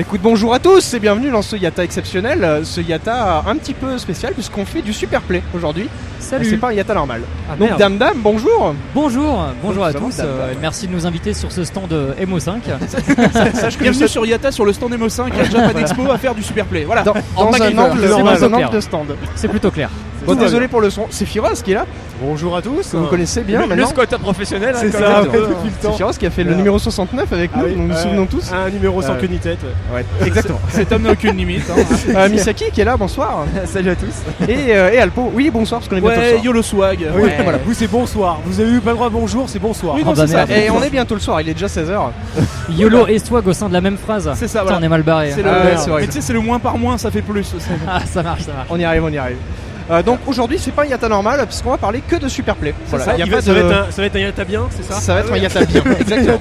Écoute, bonjour à tous et bienvenue dans ce Yata exceptionnel, euh, ce Yata un petit peu spécial puisqu'on fait du super play aujourd'hui. Salut. C'est pas un Yata normal. Ah, Donc merde. Dame Dame, bonjour. Bonjour, bonjour à tous. Dame, euh, Dame merci de nous inviter sur ce stand euh, MO5. Sache que Bienvenue sur Yata sur le stand Emo 5 à Japan Expo à faire du super play. Voilà. dans, En dans un MacGyver. angle, C'est dans plutôt un angle clair. de stand. C'est plutôt clair. Bon, désolé pour le son. C'est Firoz qui est là, Bonjour à tous. que vous connaissez bien le, le maintenant. squatter professionnel, hein, C'est comme ça, depuis le temps. Firoz qui a fait le Alors. numéro 69 avec nous, Ah oui, nous nous euh, souvenons tous. Un numéro sans Euh, queue ni tête. Ouais, exactement. Cet homme n'a aucune limite. hein. Euh, Misaki qui est là, bonsoir. Salut à tous. Et, euh, et Alpo, oui, bonsoir parce qu'on est bientôt. YOLO swag. Oui, Ouais. voilà. Vous, c'est bonsoir. Vous avez eu pas le droit bonjour, c'est bonsoir. Oui, non, bah c'est ça. Et on est bientôt le soir, il est déjà 16h. YOLO et swag au sein de la même phrase. C'est ça, voilà. on est mal barré. C'est le- Ah ouais, c'est le moins par moins, ça fait plus. Ah, ça marche, ça marche. On y arrive, on y arrive. Euh, donc aujourd'hui, c'est pas un Yata normal puisqu'on va parler que de Superplay. Voilà, Voilà, il y a il pas va- ça, de- va être un, ça va être un yata bien, c'est ça Ça va être un Yata bien. Exactement.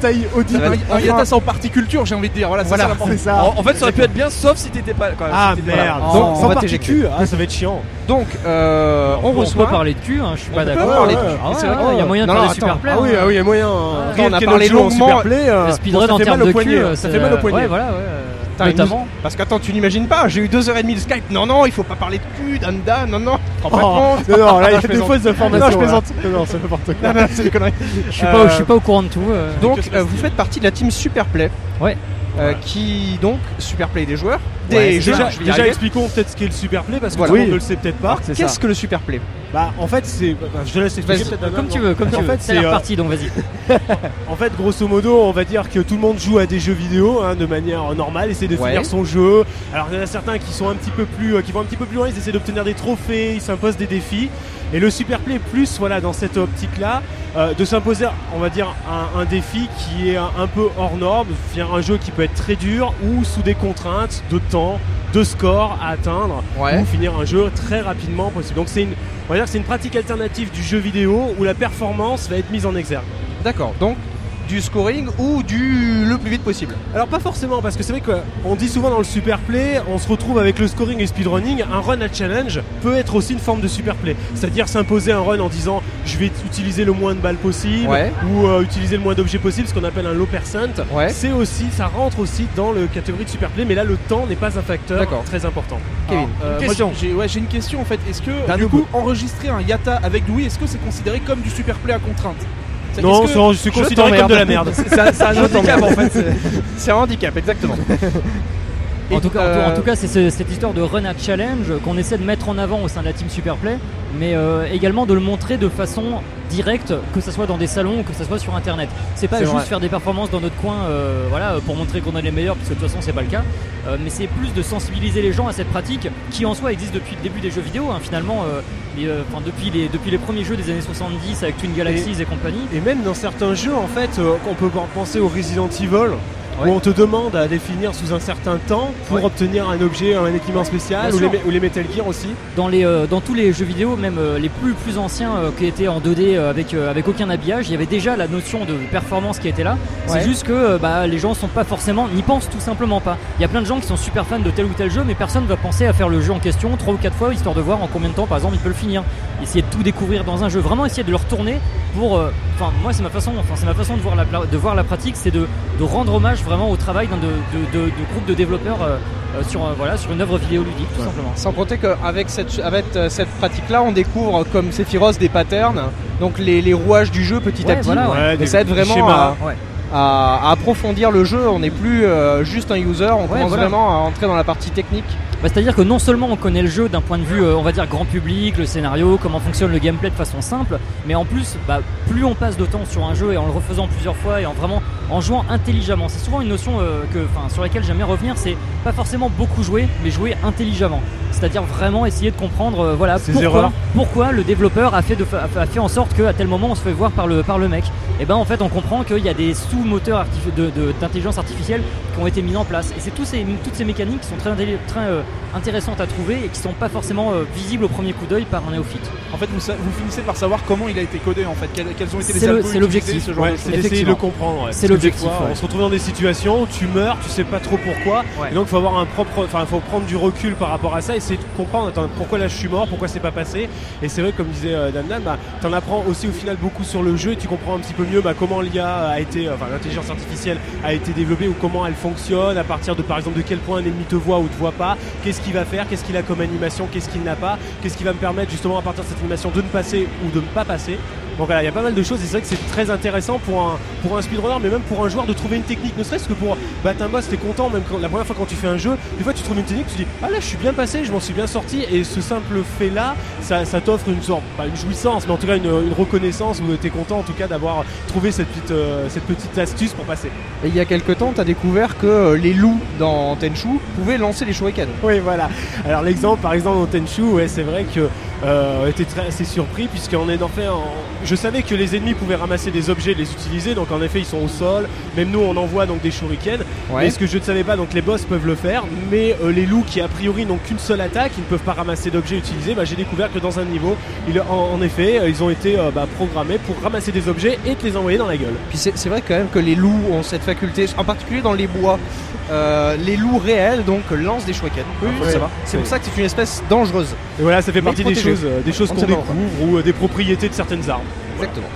Un Yata sans particulture, j'ai envie de dire. Voilà, Voilà, ça ça. En, en fait, ça aurait pu être bien, sauf si t'étais pas. Quand même, Ah si merde. Oh, Donc, on sans va partie t'éjecter. cul, ah, ça va être chiant. Donc, euh, on, On, peut reçoit. parler de cul, hein, je suis pas peut d'accord. parler de ouais, cul. Ah C'est vrai ouais, que- il y a moyen de Non, faire non, des super attends. plays. Ah oui, hein. ah oui, il y a moyen. On a parlé longuement- superplay, euh, speedrun ça en fait termes mal au de poignet, cul, hein, ça fait mal au poignet. Parce qu'attends, tu n'imagines pas, j'ai eu deux heures et demie de Skype. Non, non, il faut pas parler de cul, Danda, non, non. Oh, non, non, là, il a des fausses informations. Non, je plaisante. Non, non, c'est n'importe quoi. Non, non, c'est des conneries. Je suis pas, au- je suis Euh, pas au courant de tout. euh. Donc, euh, vous faites partie de la team Superplay. Ouais. Euh, qui donc Superplay des joueurs, des Ouais, jeux. Déjà, expliquons peut-être ce qu'est le superplay parce que Voilà. tout le monde Oui. ne le sait peut-être pas. Qu'est-ce que le Superplay Bah, en fait, c'est. bah, je te laisse expliquer peut-être. Comme tu veux, comme tu En veux. fait, c'est la euh, partie, donc vas-y. En fait, grosso modo, on va dire que tout le monde joue à des jeux vidéo hein, de manière normale, essaie de Ouais. finir son jeu. Alors, il y en a certains qui sont un petit peu plus, euh, qui vont un petit peu plus loin, ils essaient d'obtenir des trophées, ils s'imposent des défis. Et le Superplay est plus, voilà, dans cette optique-là, euh, de s'imposer, on va dire, un, un défi qui est un, un peu hors norme, un jeu qui peut être très dur ou sous des contraintes de temps, de score à atteindre Ouais. ou finir un jeu très rapidement possible. Donc c'est une, on va dire c'est une pratique alternative du jeu vidéo où la performance va être mise en exergue. D'accord. Donc, du scoring ou du le plus vite possible. Alors pas forcément parce que c'est vrai qu'on dit souvent dans le super play, on se retrouve avec le scoring et le speedrunning, un run à challenge peut être aussi une forme de super play. C'est-à-dire s'imposer un run en disant je vais utiliser le moins de balles possible Ouais. ou euh, utiliser le moins d'objets possible, ce qu'on appelle un low percent. Ouais. C'est aussi, ça rentre aussi dans le catégorie de super play, mais là le temps n'est pas un facteur très important. Kevin. Euh, j'ai ouais, j'ai une question en fait. Est-ce que du coup enregistrer un Yata avec Louis, est-ce que c'est considéré comme du super play à contrainte? Non, que- c'est c'est considéré comme de la merde. C'est un, handicap en fait. C'est un handicap, exactement. En Et, tout, cas, euh, tout- en tout cas, c'est ce- cette histoire de run à challenge qu'on essaie de mettre en avant au sein de la team Superplay, mais euh, également de le montrer de façon directe, que ce soit dans des salons ou que ce soit sur internet. C'est pas juste vrai. faire des performances dans notre coin, euh, voilà, pour montrer qu'on est les meilleurs, parce que de toute façon c'est pas le cas. Mais c'est plus de sensibiliser les gens à cette pratique qui en soi existe depuis le début des jeux vidéo, hein, finalement, et, enfin, depuis, les, depuis les premiers jeux des années 70 avec Twin Galaxies et, compagnie. Et même dans certains jeux, en fait, on peut penser au Resident Evil. Ouais. Où on te demande à définir sous un certain temps pour Ouais. obtenir un objet, un équipement spécial, ou les, ou Metal Gear aussi. dans les euh, dans tous les jeux vidéo, même euh, les plus plus anciens euh, qui étaient en 2D euh, avec avec aucun habillage, il y avait déjà la notion de performance qui était là. Ouais. C'est juste que bah, les gens sont pas forcément n'y pensent tout simplement pas. Il y a plein de gens qui sont super fans de tel ou tel jeu, mais personne va penser à faire le jeu en question trois ou quatre fois histoire de voir en combien de temps par exemple il peut le finir. Essayer de tout découvrir dans un jeu, vraiment essayer de le retourner pour. Enfin moi c'est ma façon, enfin c'est ma façon de voir la pla- de voir la pratique, c'est de, de rendre hommage vraiment au travail d'un de, de, de, de groupe de développeurs euh, euh, sur euh, voilà sur une œuvre vidéoludique tout simplement. Sans compter qu'avec cette, avec cette pratique-là, on découvre comme Sephiroth des patterns, donc les, les rouages du jeu petit à petit. voilà, ouais. Et ça aide vraiment schémas. à, Ouais. à- à approfondir le jeu. On n'est plus euh, juste un user, on commence voilà. vraiment à entrer dans la partie technique. Bah, C'est-à-dire que non seulement on connaît le jeu d'un point de vue, euh, on va dire, grand public, le scénario, comment fonctionne le gameplay de façon simple, mais en plus, bah, plus on passe de temps sur un jeu et en le refaisant plusieurs fois et en vraiment en jouant intelligemment. C'est souvent une notion euh, que, enfin, sur laquelle j'aime bien revenir, c'est pas forcément beaucoup jouer, mais jouer intelligemment. C'est-à-dire vraiment essayer de comprendre, euh, voilà, pourquoi, pourquoi le développeur a fait, de, fa- a fait en sorte qu'à tel moment on se fait voir par le, par le mec. Et ben en fait on comprend qu'il y a des sous-moteurs d'intelligence artificielle qui ont été mis en place. Et c'est tous ces, toutes ces mécaniques qui sont très, euh, intéressantes à trouver et qui sont pas forcément euh, visibles au premier coup d'œil par un néophyte. En fait, vous, vous finissez par savoir comment il a été codé en fait, quels, quels ont été les C'est le- algos c'est l'objectif. ce genre Ouais, de c'est d'essayer de le comprendre. ouais. C'est l'objectif, ouais. On se retrouve dans des situations où tu meurs, tu sais pas trop pourquoi. Ouais. Et donc, il faut avoir un propre. Enfin, il faut prendre du recul par rapport à ça, essayer de comprendre attends, pourquoi là je suis mort, pourquoi c'est pas passé. Et c'est vrai, comme disait euh, Damnan, bah, t'en apprends aussi au final beaucoup sur le jeu et tu comprends un petit peu mieux bah, comment l'IA a été. Enfin, l'intelligence artificielle a été développée ou comment elle fonctionne, à partir de par exemple de quel point un ennemi te voit ou te voit pas, qu'est-ce qu'il va faire, qu'est-ce qu'il a comme animation, qu'est-ce qu'il n'a pas, qu'est-ce qui va me permettre justement à partir de cette animation de ne passer ou de ne pas passer. Donc voilà, il y a pas mal de choses et c'est vrai que c'est très intéressant pour un, pour un speedrunner, mais même pour un joueur de trouver une technique, ne serait-ce que pour battre un boss, t'es content, même quand, la première fois quand tu fais un jeu, des fois tu trouves une technique, tu dis ah là je suis bien passé, je m'en suis bien sorti, et ce simple fait là, ça, ça t'offre une sorte, pas une jouissance, mais en tout cas une, une reconnaissance où t'es content en tout cas d'avoir trouvé cette petite, euh, cette petite astuce pour passer. Et il y a quelques temps, t'as découvert que euh, les loups dans Tenchu pouvaient lancer les shurikens. Oui, voilà. Alors l'exemple, par exemple, dans Tenchu, ouais, c'est vrai que euh, on était très assez surpris puisqu'on est en fait, en- je savais que les ennemis pouvaient ramasser des objets, et les utiliser. Donc en effet, ils sont au sol. Même nous, on envoie donc des shurikens. Mais ce que je ne savais pas, donc les boss peuvent le faire, mais euh, les loups qui a priori n'ont qu'une seule attaque, ils ne peuvent pas ramasser d'objets utilisés. Bah, j'ai découvert que dans un niveau, en, en effet, euh, ils ont été euh, bah, programmés pour ramasser des objets et te les envoyer dans la gueule. Puis c'est vrai quand même que les loups ont cette faculté, en particulier dans les bois. Euh, les loups réels donc lancent des shurikens. Oui, ouais. C'est pour ça que c'est une espèce dangereuse. Et voilà, ça fait Mais partie des choses, des choses On qu'on découvre ou des propriétés de certaines armes. Exactement.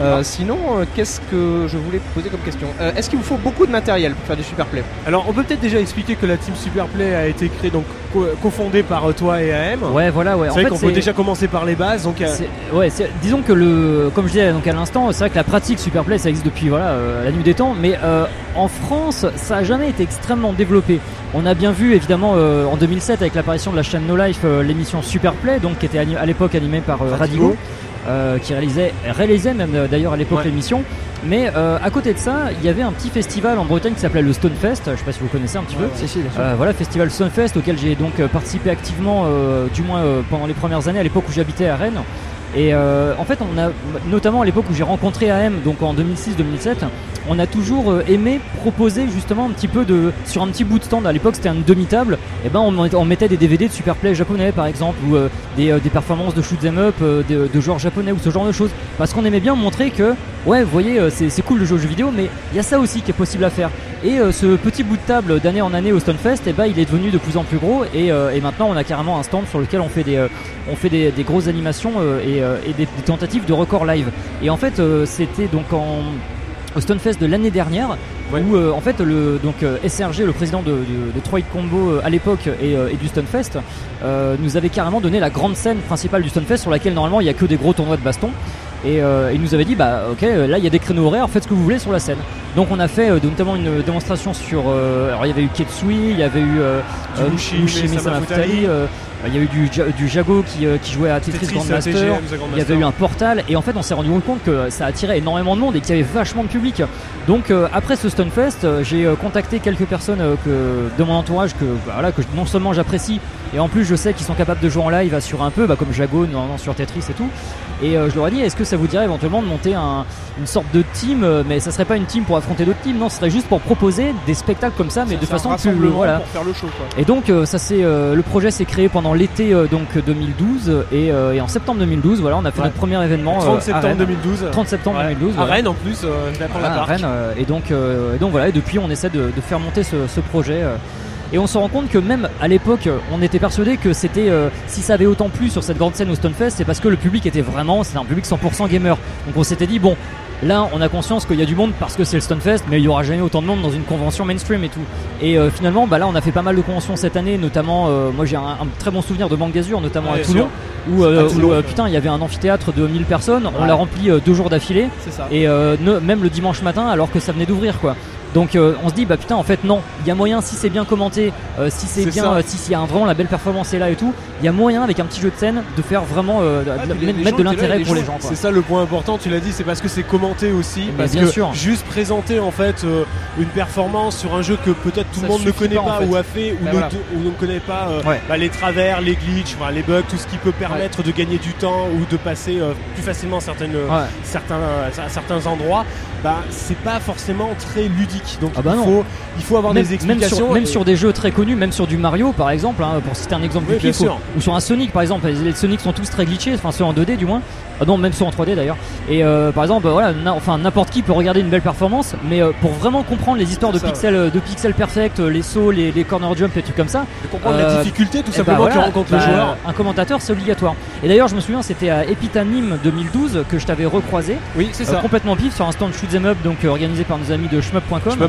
Euh, sinon, euh, qu'est-ce que je voulais poser comme question Euh, Est-ce qu'il vous faut beaucoup de matériel pour faire du super play Alors, on peut peut-être déjà expliquer que la team Superplay a été créée, donc co- cofondée par toi et AM. Ouais, voilà, ouais. C'est En vrai fait, qu'on peut déjà commencer par les bases. Donc, euh, C'est- Ouais, c'est- disons que le, comme je disais donc à l'instant, c'est vrai que la pratique Superplay ça existe depuis voilà euh, la nuit des temps, mais euh, en France ça a jamais été extrêmement développé. On a bien vu évidemment euh, en 2007 avec l'apparition de la chaîne No Life euh, l'émission Superplay, donc qui était à l'époque animée par euh, Radigo. Euh, qui réalisait réalisait même euh, d'ailleurs à l'époque Ouais. l'émission. Mais euh, à côté de ça, il y avait un petit festival en Bretagne qui s'appelait le Stonefest. Je sais pas si vous connaissez un petit peu. Si. Euh, voilà, festival Sunfest auquel j'ai donc participé activement, du moins pendant les premières années, à l'époque où j'habitais à Rennes. Et euh, en fait, on a, notamment à l'époque où j'ai rencontré AM, donc en 2006-2007, on a toujours euh, aimé proposer justement un petit peu de. Sur un petit bout de stand, à l'époque c'était une demi-table, et ben on, met- on mettait des DVD de Superplay japonais par exemple, ou euh, des, performances de shoot 'em up de, de joueurs japonais, ou ce genre de choses. Parce qu'on aimait bien montrer que, ouais, vous voyez, c'est cool de jouer aux jeux vidéo, mais il y a ça aussi qui est possible à faire. Et euh, ce petit bout de table d'année en année au Stonefest, eh ben, il est devenu de plus en plus gros et, euh, et maintenant on a carrément un stand sur lequel on fait des, euh, on fait des, des grosses animations euh, et, euh, et des, des tentatives de record live. Et en fait, euh, c'était donc en au Stonefest de l'année dernière Ouais. où euh, en fait le donc euh, SRG le président de, de, de Troy Combo euh, à l'époque et, euh, et du Stonefest euh, nous avait carrément donné la grande scène principale du Stonefest sur laquelle normalement il y a que des gros tournois de baston et euh, il nous avait dit bah ok là il y a des créneaux horaires faites ce que vous voulez sur la scène donc on a fait euh, notamment une démonstration sur euh, alors il y avait eu Ketsui il y avait eu euh, euh, Mushi, Mushi Mesama Mesama Futari. Futari, euh, il y a eu du, du Jago qui, euh, qui jouait à Tetris, Tetris, Grandmaster TGM, il y avait eu un portal et en fait on s'est rendu compte que ça attirait énormément de monde et qu'il y avait vachement de public. Donc euh, après ce Stunfest, euh, j'ai euh, contacté quelques personnes euh, que, de mon entourage que, bah, voilà, que non seulement j'apprécie et en plus je sais qu'ils sont capables de jouer en live sur un peu, bah, comme Jago non, non, sur Tetris et tout. Et euh, je leur ai dit est-ce que ça vous dirait éventuellement de monter un- une sorte de team, euh, mais ça serait pas une team pour affronter d'autres teams, non, ce serait juste pour proposer des spectacles comme ça, mais de façon plus voilà. pour faire le show quoi. Et donc euh, ça c'est euh, le projet s'est créé pendant l'été euh, donc 2012 et, euh, et en septembre 2012 voilà on a fait Ouais. notre premier événement 30 euh, à septembre Rennes. 2012. 30 septembre Ouais. 2012 À. Rennes en plus, euh, je vais apprendre Voilà, la. Rennes, euh, et donc euh, et donc voilà et depuis on essaie de, de faire monter ce, ce projet euh, et on se rend compte que même à l'époque on était persuadé que c'était euh, si ça avait autant plu sur cette grande scène au Stonefest c'est parce que le public était vraiment c'est un public 100% gamer donc on s'était dit bon Là, on a conscience qu'il y a du monde parce que c'est le Stunfest, mais il y aura jamais autant de monde dans une convention mainstream et tout. Et euh, finalement, bah là, on a fait pas mal de conventions cette année, notamment, euh, moi j'ai un, un très bon souvenir de Banque d'Azur, notamment Ouais, à Toulon, où, euh, À Toulon. où, putain, il y avait un amphithéâtre de 1000 personnes, on l'a rempli deux jours d'affilée, et ne- même le dimanche matin, alors que ça venait d'ouvrir, quoi. Donc euh, on se dit bah putain en fait non, il y a moyen si c'est bien commenté, euh, si c'est bien, euh, si s'il y a un- vraiment la belle performance est là et tout, il y a moyen avec un petit jeu de scène de faire vraiment de- Ah, de- les- mettre de l'intérêt pour gens- les gens. C'est ça le point important, tu l'as dit, c'est parce que c'est commenté aussi. Mais Parce bien que sûr. juste présenter en fait une performance sur un jeu que peut-être tout Ça le monde ne connaît pas, en pas, fait. ou a fait ou, Bah, ne, voilà. ou ne connaît pas Ouais. bah, les travers, les glitches, les bugs, tout ce qui peut permettre de gagner du temps ou de passer plus facilement certaines, Ouais. certains, euh, certains endroits, bah, c'est pas forcément très ludique. Donc Ah bah il, faut, il faut avoir même, des même explications. sur, même sur des jeux très connus, même sur du Mario par exemple, hein, pour citer un exemple Oui, du pif, ou, sur un Sonic par exemple, les, Sonic sont tous très glitchés, enfin ceux en 2D du moins, ah non même ceux en 3D d'ailleurs. Et euh, par exemple, voilà, na- enfin n'importe qui peut regarder une belle performance, mais euh, pour vraiment comprendre les histoires de Ça, pixels, euh, de pixels perfect, euh, les sauts, les, les corner jump et trucs comme ça, de comprendre Euh, la difficulté tout eh simplement bah, voilà, que rencontre bah, le joueur. Un commentateur, c'est obligatoire. Et d'ailleurs, je me souviens, c'était à Epitanim 2012 que je t'avais recroisé, Oui, c'est euh, ça. complètement pif sur un stand shoot 'em up, donc euh, organisé par nos amis de shmup.com.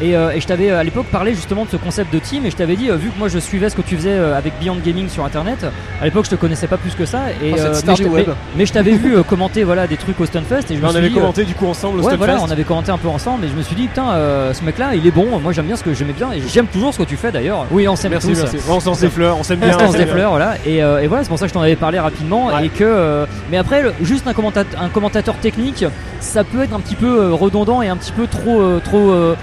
Et, euh, et je t'avais euh, à l'époque parlé justement de ce concept de team et je t'avais dit vu que moi je suivais ce que tu faisais avec Beyond Gaming sur internet à l'époque je te connaissais pas plus que ça et Oh, mais, je mais- mais t'avais vu commenter voilà des trucs au Stunfest et je me on suis avait dit, commenté du coup ensemble au Ouais, voilà, on avait commenté un peu ensemble et je me suis dit, putain, ce mec-là, il est bon. Moi, j'aime bien ce que j'aimais bien et j'aime toujours ce que tu fais d'ailleurs. Oui, on s'aime tous. merci. On se lance des fleurs, on s'aime bien. on des s'aime bien. fleurs, voilà. Et, et voilà, c'est pour ça que je t'en avais parlé rapidement. Et que, mais après, juste un commentateur, technique, ça peut être un petit peu redondant et un petit peu trop, euh, trop euh, euh,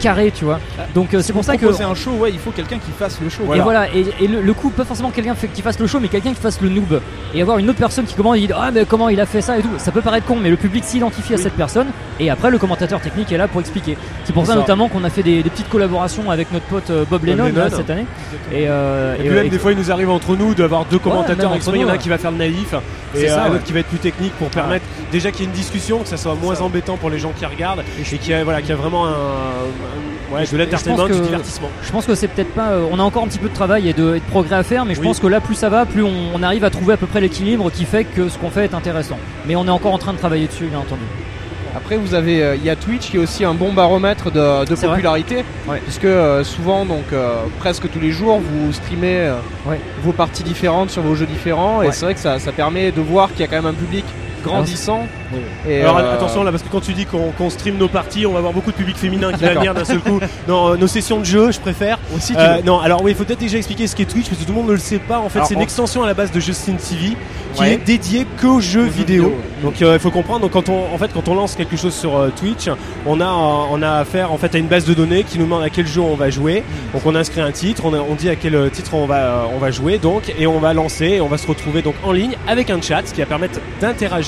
carré, tu vois. Donc euh, c'est pour ça que. c'est un show, ouais, il faut quelqu'un qui fasse le show. Et voilà, et, et le, le coup, pas forcément quelqu'un qui fasse le show, mais quelqu'un qui fasse le noob. Et avoir une autre personne qui commande et dit Ah, mais comment il a fait ça et tout. Ça peut paraître con, mais le public s'identifie à cette personne. Et après, le commentateur technique est là pour expliquer. C'est pour ça, ça. notamment qu'on a fait des, des petites collaborations avec notre pote euh, Bob Lennon, Lennon. là, cette année. Et, euh, Et et, puis euh, même des fois il nous arrive entre nous d'avoir deux commentateurs entre il y en a un qui va faire le naïf et ça, euh, un ouais. qui va être plus technique pour permettre déjà qu'il y ait une discussion, que ça soit moins embêtant pour les gens qui regardent et qu'il y a, voilà, qu'il y a vraiment un, un- ouais, de l'entertainment, du que- divertissement. Je pense que c'est peut-être pas. euh, on a encore un petit peu de travail et de, et de progrès à faire, mais je Oui. pense que là, plus ça va, plus on, on arrive à trouver à peu près l'équilibre qui fait que ce qu'on fait est intéressant. Mais on est encore en train de travailler dessus, bien entendu. Après, vous avez, euh, il y a Twitch qui est aussi un bon baromètre de, popularité, Ouais. puisque euh, souvent, donc euh, presque tous les jours, vous streamez euh, Ouais. vos parties différentes sur vos jeux différents, et c'est vrai que ça, ça permet de voir qu'il y a quand même un public grandissant. Et, Alors euh, attention là parce que quand tu dis qu'on stream nos parties, on va avoir beaucoup de public féminin qui va venir d'un seul coup. Non, euh, nos sessions de jeu, je préfère. aussi, Euh, non, alors oui, il faut peut-être déjà expliquer ce qu'est Twitch parce que tout le monde ne le sait pas. En fait, c'est une on- extension à la base de Justin TV qui Ouais. est dédiée qu'aux jeux vidéo. vidéo. Donc euh, il faut comprendre. Donc quand on, en fait, quand on lance quelque chose sur Twitch, on a, on a affaire en fait à une base de données qui nous demande à quel jeu on va jouer. Donc on inscrit un titre, on, a- on dit à quel titre on va, on va jouer. Donc et on va lancer, et on va se retrouver donc en ligne avec un chat, ce qui va permettre d'interagir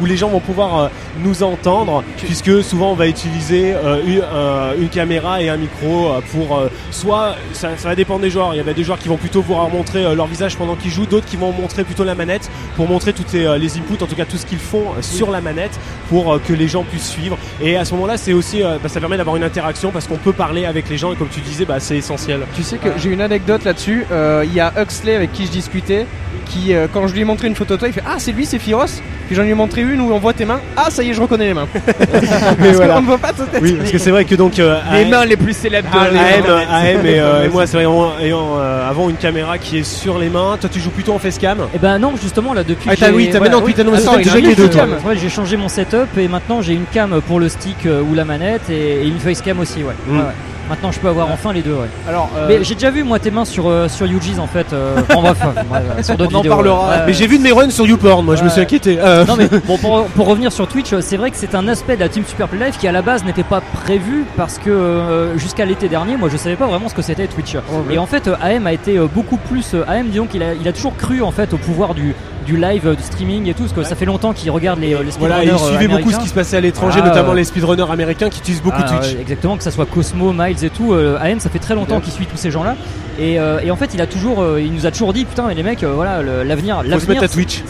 où les gens vont pouvoir euh, nous entendre, puisque souvent on va utiliser euh, une, euh, une caméra et un micro pour soit ça, ça va dépendre des joueurs. Il y a des joueurs qui vont plutôt vouloir montrer leur visage pendant qu'ils jouent, d'autres qui vont montrer plutôt la manette pour montrer toutes les, les inputs, en tout cas tout ce qu'ils font sur la manette pour que les gens puissent suivre. Et à ce moment-là, c'est aussi, bah, ça permet d'avoir une interaction parce qu'on peut parler avec les gens et comme tu disais, bah, c'est essentiel. Tu sais que j'ai une anecdote là-dessus. Euh, Il y a Huxley avec qui je discutais, qui euh, quand je lui ai montré une photo de toi, il fait Ah, c'est lui, c'est Firos. Puis j'en ai montré une où on voit tes mains. Ah, ça y est, je reconnais les mains. Parce voilà. qu'on ne voit pas ta tête. Oui, parce que c'est vrai que donc euh, Les AM mains les plus célèbres de AM, AM et, euh, et moi, c'est vrai, ayant, ayant, euh, avant une caméra qui est sur les mains. Toi, tu joues plutôt en facecam? Et ben non, justement là depuis. Ah, que t'as- j'ai- oui, t'as maintenant- les deux, cam. toi. Ouais, j'ai changé mon setup et maintenant j'ai une cam pour le stick ou la manette et, et une facecam aussi, ouais. Maintenant je peux avoir enfin les deux, ouais. Alors, euh, Mais j'ai déjà vu moi tes mains sur euh, sur Yuji's en fait. euh, en bref, euh, ouais, sur d'autres On en vidéos, parlera. ouais. Ouais, Mais j'ai vu de mes runs sur YouPorn, moi, je me suis inquiété. Euh, non mais bon, pour, pour revenir sur Twitch, c'est vrai que c'est un aspect de la Team Super Play Live qui à la base n'était pas prévu parce que euh, jusqu'à l'été dernier, moi je savais pas vraiment ce que c'était Twitch. Et en fait, euh, AM a été euh, beaucoup plus euh, AM, disons qu'il a, il a toujours cru en fait au pouvoir du du live, euh, du streaming et tout, parce que ça fait longtemps qu'il regarde les, euh, les Voilà, speedrunners il suivait euh, beaucoup ce qui se passait à l'étranger, Voilà, notamment euh, les speedrunners américains qui utilisent beaucoup Ah, Twitch. exactement, que ça soit Cosmo, Miles et tout. euh, AM, ça fait très longtemps qu'il suit tous ces gens-là. Et, euh, et en fait, il a toujours, euh, il nous a toujours dit, putain, mais les mecs, euh, voilà, l'avenir, l'avenir,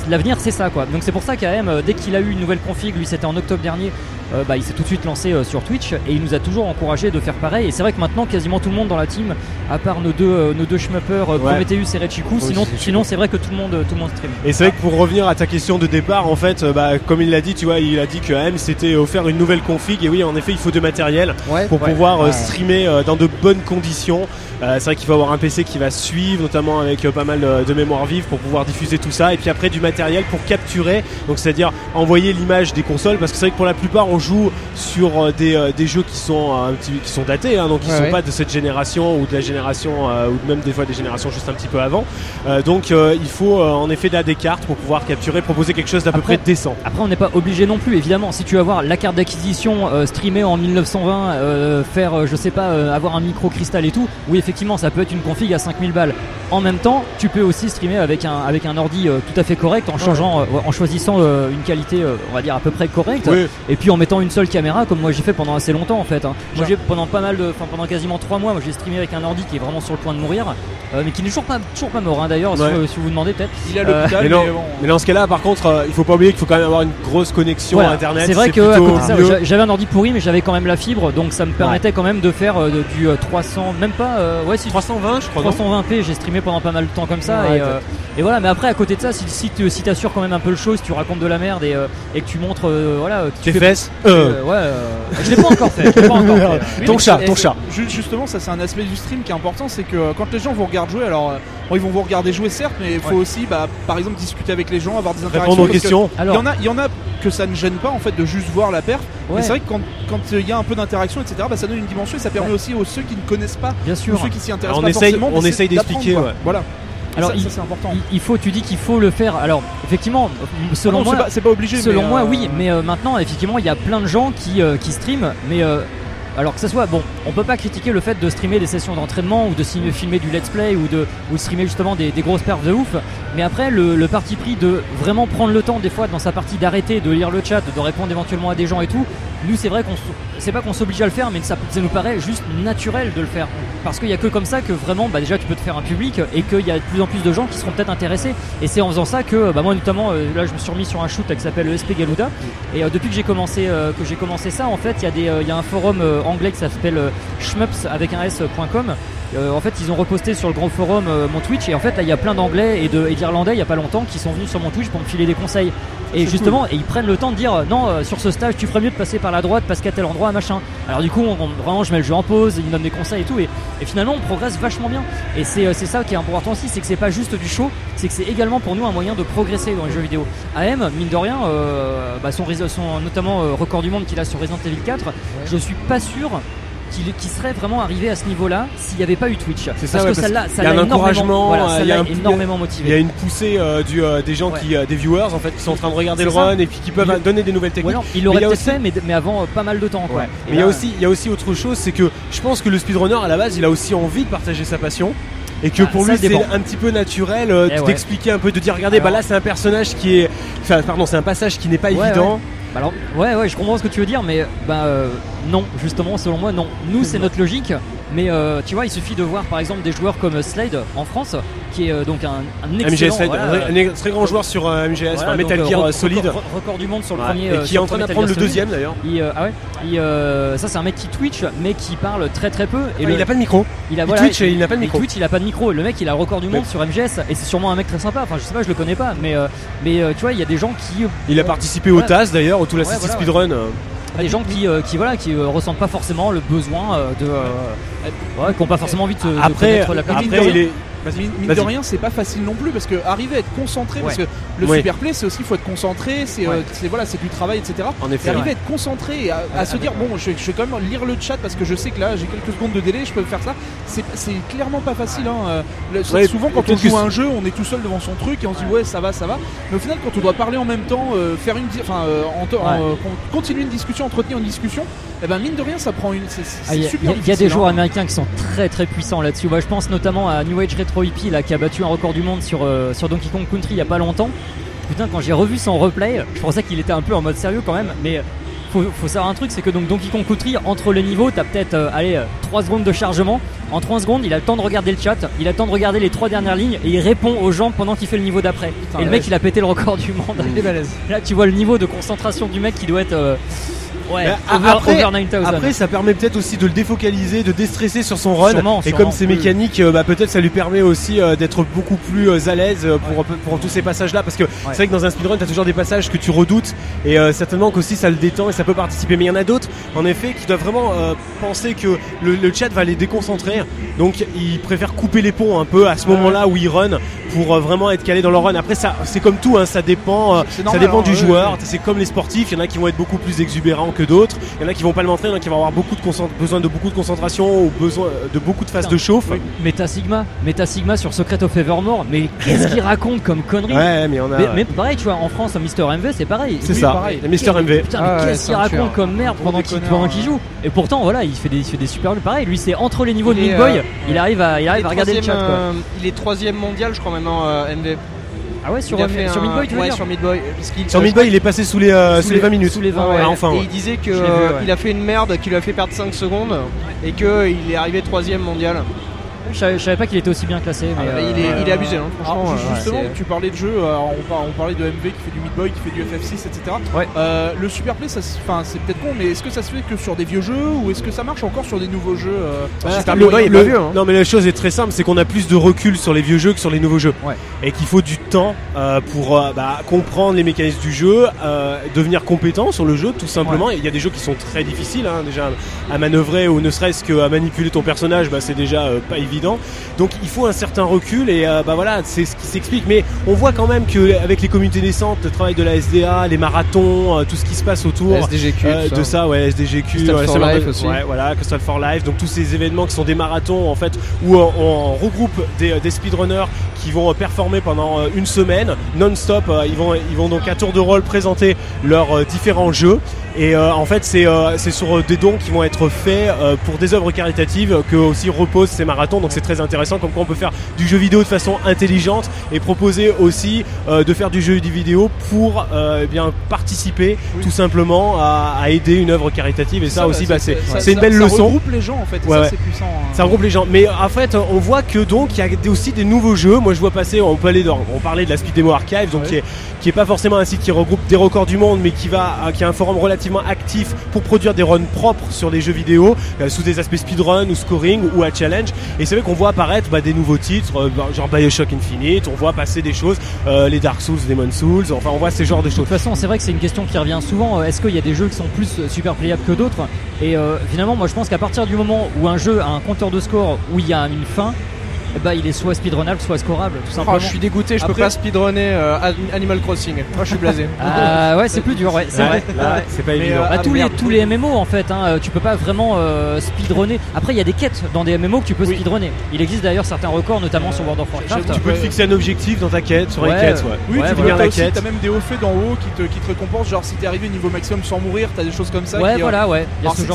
l'avenir, c'est ça, quoi. Donc c'est pour ça qu'AM, euh, dès qu'il a eu une nouvelle config, lui, c'était en octobre dernier, euh, bah, il s'est tout de suite lancé euh, sur Twitch et il nous a toujours encouragé de faire pareil. Et c'est vrai que maintenant, quasiment tout le monde dans la team, à part nos deux, euh, nos deux schmuppers, euh, Ouais. Prometheus et Rechiku, sinon, c'est sinon c'est vrai que tout le monde, tout le monde stream. Et c'est vrai que pour revenir à ta question de départ, en fait, euh, bah, comme il l'a dit, tu vois, il a dit que AM s'était offert une nouvelle config. Et oui, en effet, il faut de matériel pour pouvoir Ouais. streamer euh, dans de bonnes conditions. Euh, c'est vrai qu'il faut avoir un PC qui va suivre, notamment avec euh, pas mal de mémoire vive pour pouvoir diffuser tout ça. Et puis après, du matériel pour capturer, donc c'est-à-dire envoyer l'image des consoles. Parce que c'est vrai que pour la plupart, on on joue sur euh, des, euh, des jeux qui sont euh, un petit, qui sont datés, hein, donc qui Ouais, sont ouais. pas de cette génération ou de la génération euh, ou même des fois des générations juste un petit peu avant. Euh, donc euh, il faut en effet là des cartes pour pouvoir capturer, proposer quelque chose d'à peu près décent. Après, on n'est pas obligé non plus, évidemment. Si tu veux avoir la carte d'acquisition streamée en 1920, euh, faire, je sais pas, avoir un micro cristal et tout, oui, effectivement, ça peut être une config à 5000 balles. En même temps, tu peux aussi streamer avec un, avec un ordi tout à fait correct en changeant, en choisissant une qualité, on va dire, à peu près correcte. Oui. Et puis en mettant une seule caméra, comme moi j'ai fait pendant assez longtemps en fait. hein. Moi j'ai pendant pas mal de, enfin pendant quasiment 3 mois, moi j'ai streamé avec un ordi qui est vraiment sur le point de mourir, euh, mais qui n'est toujours pas, toujours pas mort hein, d'ailleurs, si, Ouais. si vous vous demandez peut-être. Il est à Euh, l'hôpital, mais mais, bon. Mais dans ce cas-là, par contre, euh, il faut pas oublier qu'il faut quand même avoir une grosse connexion Voilà. à internet. C'est vrai que à plutôt côté de ça, mieux. j'a- j'avais un ordi pourri, mais j'avais quand même la fibre, donc ça me permettait quand même de faire euh, de- du euh, 300, même pas, euh, ouais, si 320, je crois. non? 320p, j'ai streamé pendant pas mal de temps comme ça, Ouais, et, euh, et voilà. Mais après, à côté de ça, si, si tu si t'assures quand même un peu le show, si tu racontes de la merde et, euh, et que tu montres, euh, voilà, que tu Tes fais- fesses. Euh. euh, ouais, euh, je l'ai pas encore fait. Je l'ai pas encore fait. Oui, Ton mais chat, c'est- ton c'est- chat. ju- Justement, ça c'est un aspect du stream qui est important, c'est que euh, quand les gens vous regardent jouer, alors euh, bon, ils vont vous regarder jouer certes, mais il faut aussi, bah, par exemple, discuter avec les gens, avoir des interactions. Répondre aux parce que questions. Il y Alors, en a, il y en a que ça ne gêne pas en fait de juste voir la perf. ouais, Mais c'est vrai que quand quand il y a un peu d'interaction, etc., bah, ça donne une dimension et ça permet aussi aux ceux qui ne connaissent pas, bien ou sûr. ceux qui s'y intéressent On pas essaye- forcément, on d'essayer essaye d'expliquer, d'apprendre, quoi. ouais. Voilà. Alors, ça, il- ça, c'est important. Il, il faut, tu dis qu'il faut le faire. Alors, effectivement, selon Ah non, moi, c'est pas obligé. Selon mais, moi, euh, oui, mais euh, maintenant, effectivement, il y a plein de gens qui, euh, qui streament, mais alors que ça soit bon, on peut pas critiquer le fait de streamer des sessions d'entraînement ou de filmer du let's play ou de ou de streamer justement des, des grosses perfs de ouf. Mais après, le, le parti pris de vraiment prendre le temps des fois dans sa partie d'arrêter, de lire le chat, de répondre éventuellement à des gens et tout. Nous, c'est vrai qu'on c'est pas qu'on s'oblige à le faire, mais ça, ça nous paraît juste naturel de le faire. Parce qu'il y a que comme ça que vraiment, bah, déjà, tu peux te faire un public et qu'il y a de plus en plus de gens qui seront peut-être intéressés. Et c'est en faisant ça que, bah, moi notamment, euh, là, je me suis remis sur un shoot qui s'appelle ESP Galuda. Et euh, depuis que j'ai commencé, euh, que j'ai commencé ça, en fait, il y a des, euh, il y a un forum euh, anglais qui s'appelle euh, shmups avec un s.com. Euh, en fait, ils ont reposté sur le grand forum euh, mon Twitch et en fait, là, il y a plein d'anglais et d'irlandais il y a pas longtemps qui sont venus sur mon Twitch pour me filer des conseils. Et justement, et ils prennent le temps de dire euh, non, euh, sur ce stage, tu ferais mieux de passer par la droite parce qu'à tel endroit, machin. Alors du coup, on- on- vraiment, je mets le jeu en pause, ils me donnent des conseils et tout, et, et finalement, on progresse vachement bien. Et c'est euh, c'est ça qui est important aussi, c'est que c'est pas juste du show, c'est que c'est également pour nous un moyen de progresser dans les jeux vidéo. AM, mine de rien, euh, bah, son, son notamment euh, record du monde qu'il a sur Resident Evil 4, je suis pas sûr qu'il qu'il serait vraiment arrivé à ce niveau-là s'il n'y avait pas eu Twitch. C'est parce ça, ouais, que ça parce l'a ça y a l'a énormément, voilà, euh, ça y a un- énormément Il y a motivé. une poussée euh, du, euh, des gens Ouais. qui, euh, des viewers en fait, qui sont en train de regarder le ça. run et puis qui peuvent Il- euh, donner des nouvelles Ou techniques. il l'aurait peut-être aussi- fait, mais, mais avant euh, pas mal de temps. Quoi. Mais il y a aussi, il y a aussi autre chose, c'est que je pense que le speedrunner à la base, il a aussi envie de partager sa passion. Et que Bah, pour lui c'est un petit peu naturel euh, Eh ouais. d'expliquer un peu, de dire regardez bah là c'est un personnage qui est, enfin pardon c'est un passage qui n'est pas Ouais, évident. Alors, ouais, ouais, je comprends ce que tu veux dire, mais bah euh, non, justement, selon moi, non. Nous, c'est notre logique, mais euh, tu vois, il suffit de voir par exemple des joueurs comme Slade en France, qui est euh, donc un, un excellent. MGS, voilà, un, très grand joueur sur euh, MGS, voilà, enfin, Metal donc, Gear euh, rec- solide, record, record du monde sur le Ouais. premier. et qui est en train d'apprendre le Gear deuxième d'ailleurs. Il, ah ouais, il, ça c'est un mec qui Twitch, mais qui parle très très peu. Et Ah, le- il a pas de micro. il a Il voilà, Twitch et il n'a pas de il micro. Twitch, il a pas de micro. Le mec, il a le record du monde sur MGS, et c'est sûrement un mec très sympa. Enfin, je sais pas, je le connais pas, mais mais tu vois, il y a des gens qui Il a participé au. TAS d'ailleurs, au Ouais, voilà, Speedrun. Euh. des gens qui, euh, qui voilà qui euh, ressentent pas forcément le besoin euh, de euh, ouais, qui ont pas forcément envie de, se- de Après, connaître la après il est. Mine, de rien, c'est pas facile non plus parce que arriver à être concentré, parce que le Ouais. super play, c'est aussi faut être concentré, c'est euh, Ouais. voilà, c'est du travail, etc. En Et effet. arriver à être concentré et à, à se dire bon, je, je vais quand même lire le chat parce que je sais que là j'ai quelques secondes de délai, je peux faire ça. C'est clairement pas facile. Hein. Euh, le- souvent quand on joue à un jeu, on est tout seul devant son truc et on se dit ouais ça va, ça va. Mais au final, quand on doit parler en même temps, euh, faire une, enfin, euh, continuer une discussion, entretenir une discussion, et ben mine de rien, ça prend une. C'est c'est Ah, Il y, il y il y a des joueurs hein. américains qui sont très très puissants là-dessus. Je pense notamment à New Age Retro Hippie là, qui a battu un record du monde sur, euh, sur Donkey Kong Country il y a pas longtemps. Putain, quand j'ai revu son replay, je pensais qu'il était un peu en mode sérieux quand même, mais faut, faut savoir un truc c'est que donc Donkey Kong Country, entre les niveaux, t'as peut-être euh, allez, euh, 3 secondes de chargement. En 3 secondes, il a le temps de regarder le chat, il a le temps de regarder les trois dernières lignes et il répond aux gens pendant qu'il fait le niveau d'après. Et le mec, il a pété le record du monde. Là, tu vois le niveau de concentration du mec qui doit être. euh, ouais, Mais over, après- over 9000. Après, ça permet peut-être aussi de le défocaliser, de déstresser sur son run. Sûrement, et sûrement. comme c'est mécanique, euh, bah, peut-être ça lui permet aussi euh, d'être beaucoup plus euh, à l'aise pour, pour tous ces passages-là. Parce que c'est vrai que dans un speedrun, t'as toujours des passages que tu redoutes. Et euh, certainement qu'aussi ça le détend et ça peut participer. Mais il y en a d'autres, en effet, qui doivent vraiment euh, penser que le, le chat va les déconcentrer. Donc ils préfèrent couper les ponts un peu à ce moment-là où ils run pour euh, vraiment être calés dans leur run. Après, ça, c'est comme tout, hein, ça dépend, ça dépend hein, du joueur. C'est comme les sportifs, il y en a qui vont être beaucoup plus exubérants que d'autres. Il y en a qui vont pas le montrer, il y en a qui vont avoir beaucoup de besoin de beaucoup de concentration ou besoin de beaucoup de phases de chauffe. Meta Sigma, Meta Sigma sur Secret of Evermore, mais qu'est-ce qu'il raconte comme connerie Ouais, mais on a. mais, mais pareil, tu vois, en France, Mister MV, c'est pareil. c'est ça, pareil. le Mister MV. Putain, Ah qu'est-ce qu'il un raconte comme merde pendant qu'il joue Et pourtant, voilà, il fait des, il fait des super jeux. Pareil, lui, c'est entre les niveaux de Il Meat Boy, euh, il arrive à, il arrive à regarder le chat. Quoi. euh, il est troisième mondial, je crois maintenant, euh, MV. Ah ouais, sur, il a euh, fait sur un- Meat Boy, tu veux ouais, dire sur Meat Boy. parce qu'il- Sur euh, Meat Boy, il est passé sous les, euh, sous les 20 minutes. Sous les 20, Ah ouais. ouais. Enfin, et il disait vu, euh, a fait une merde qui lui a fait perdre 5 secondes et qu'il est arrivé troisième mondial. Je savais, je savais pas qu'il était aussi bien classé. Mais, Ah, euh, il, est, ouais, il est abusé, hein, Alors, franchement. ju- euh, justement, tu parlais de jeu, alors on, par- on parlait de MV qui fait du Meat Boy, qui fait du FF6, etc. Ouais. Euh, le se- enfin, c'est peut-être con, mais est-ce que ça se fait que sur des vieux jeux ou est-ce que ça marche encore sur des nouveaux jeux euh, Bah, Super le- Boy, il est le- vieux, hein. Non mais la chose est très simple, c'est qu'on a plus de recul sur les vieux jeux que sur les nouveaux jeux. Ouais. Et qu'il faut du temps euh, pour euh, bah, comprendre les mécanismes du jeu, euh, devenir compétent sur le jeu tout simplement. Il y a des jeux qui sont très difficiles hein, déjà à manœuvrer ou ne serait-ce qu'à manipuler ton personnage, bah, c'est déjà euh, pas évident. Donc il faut un certain recul et euh, bah voilà, c'est ce qui s'explique. Mais on voit quand même que avec les communautés naissantes, le travail de la SDA, les marathons, euh, tout ce qui se passe autour. SDGQ, Euh, de ça. ouais, SDGQ, Crystal ouais, for Life aussi. ouais, voilà, Crystal for Life, donc tous ces événements qui sont des marathons en fait, où on, on regroupe des, des speedrunners qui vont euh, performer pendant euh, une semaine non-stop. euh, Ils vont, ils vont donc à tour de rôle présenter leurs euh, différents jeux. Et euh, en fait, c'est euh, sur euh, des dons qui vont être faits euh, pour des œuvres caritatives que aussi reposent ces marathons. Donc c'est très intéressant, comme quoi on peut faire du jeu vidéo de façon intelligente et proposer aussi de faire du jeu vidéo pour eh bien participer Oui. tout simplement à, à aider une œuvre caritative. Et ça, aussi, bah, c'est ça- c'est une ça- belle ça leçon. regroupe les gens en fait, et Ouais, ça ouais. c'est puissant. hein. Ça regroupe les gens. Mais en fait, on voit que donc il y a aussi des nouveaux jeux. Moi, je vois passer. On peut aller dans. On parlait de la Speed Demo Archive, donc Ouais. qui est qui est pas forcément un site qui regroupe des records du monde, mais qui va qui a un forum relativement actif pour produire des runs propres sur des jeux vidéo euh, sous des aspects speedrun ou scoring ou à challenge. Et c'est vrai qu'on voit apparaître bah, des nouveaux titres, euh, bah, genre Bioshock Infinite. On voit passer des choses, euh, les Dark Souls, Demon Souls. Enfin, on voit ces genres de De choses. toute façon, c'est vrai que c'est une question qui revient souvent. Est-ce qu'il y a des jeux qui sont plus super playables que d'autres? Et finalement, moi je pense qu'à partir du moment où un jeu a un compteur de score où il y a une fin, eh ben, il est soit speedrunnable, soit scorable, tout Oh, je suis dégoûté, je peux Après- pas speedrunner euh, An- Animal Crossing. Moi, je suis blasé. Ah ouais, c'est plus dur, ouais, c'est Ouais, vrai. Ouais. c'est pas évident. euh, Bah, Ah, tous, les, merde. tous les MMO en fait, hein, euh, tu peux pas vraiment euh, speedrunner. Après, il y a des quêtes dans des MMO que tu peux Oui. speedrunner. Il existe d'ailleurs certains records, notamment sur World of Warcraft. tu peux te fixer un objectif dans ta quête, sur Ouais. une quête, ouais. Oui, Ouais, tu peux aussi, quête. t'as même des hauts faits d'en haut qui te, qui te récompensent, genre si t'es arrivé au niveau maximum sans mourir, t'as des choses comme ça. Ouais, qui, voilà, ouais.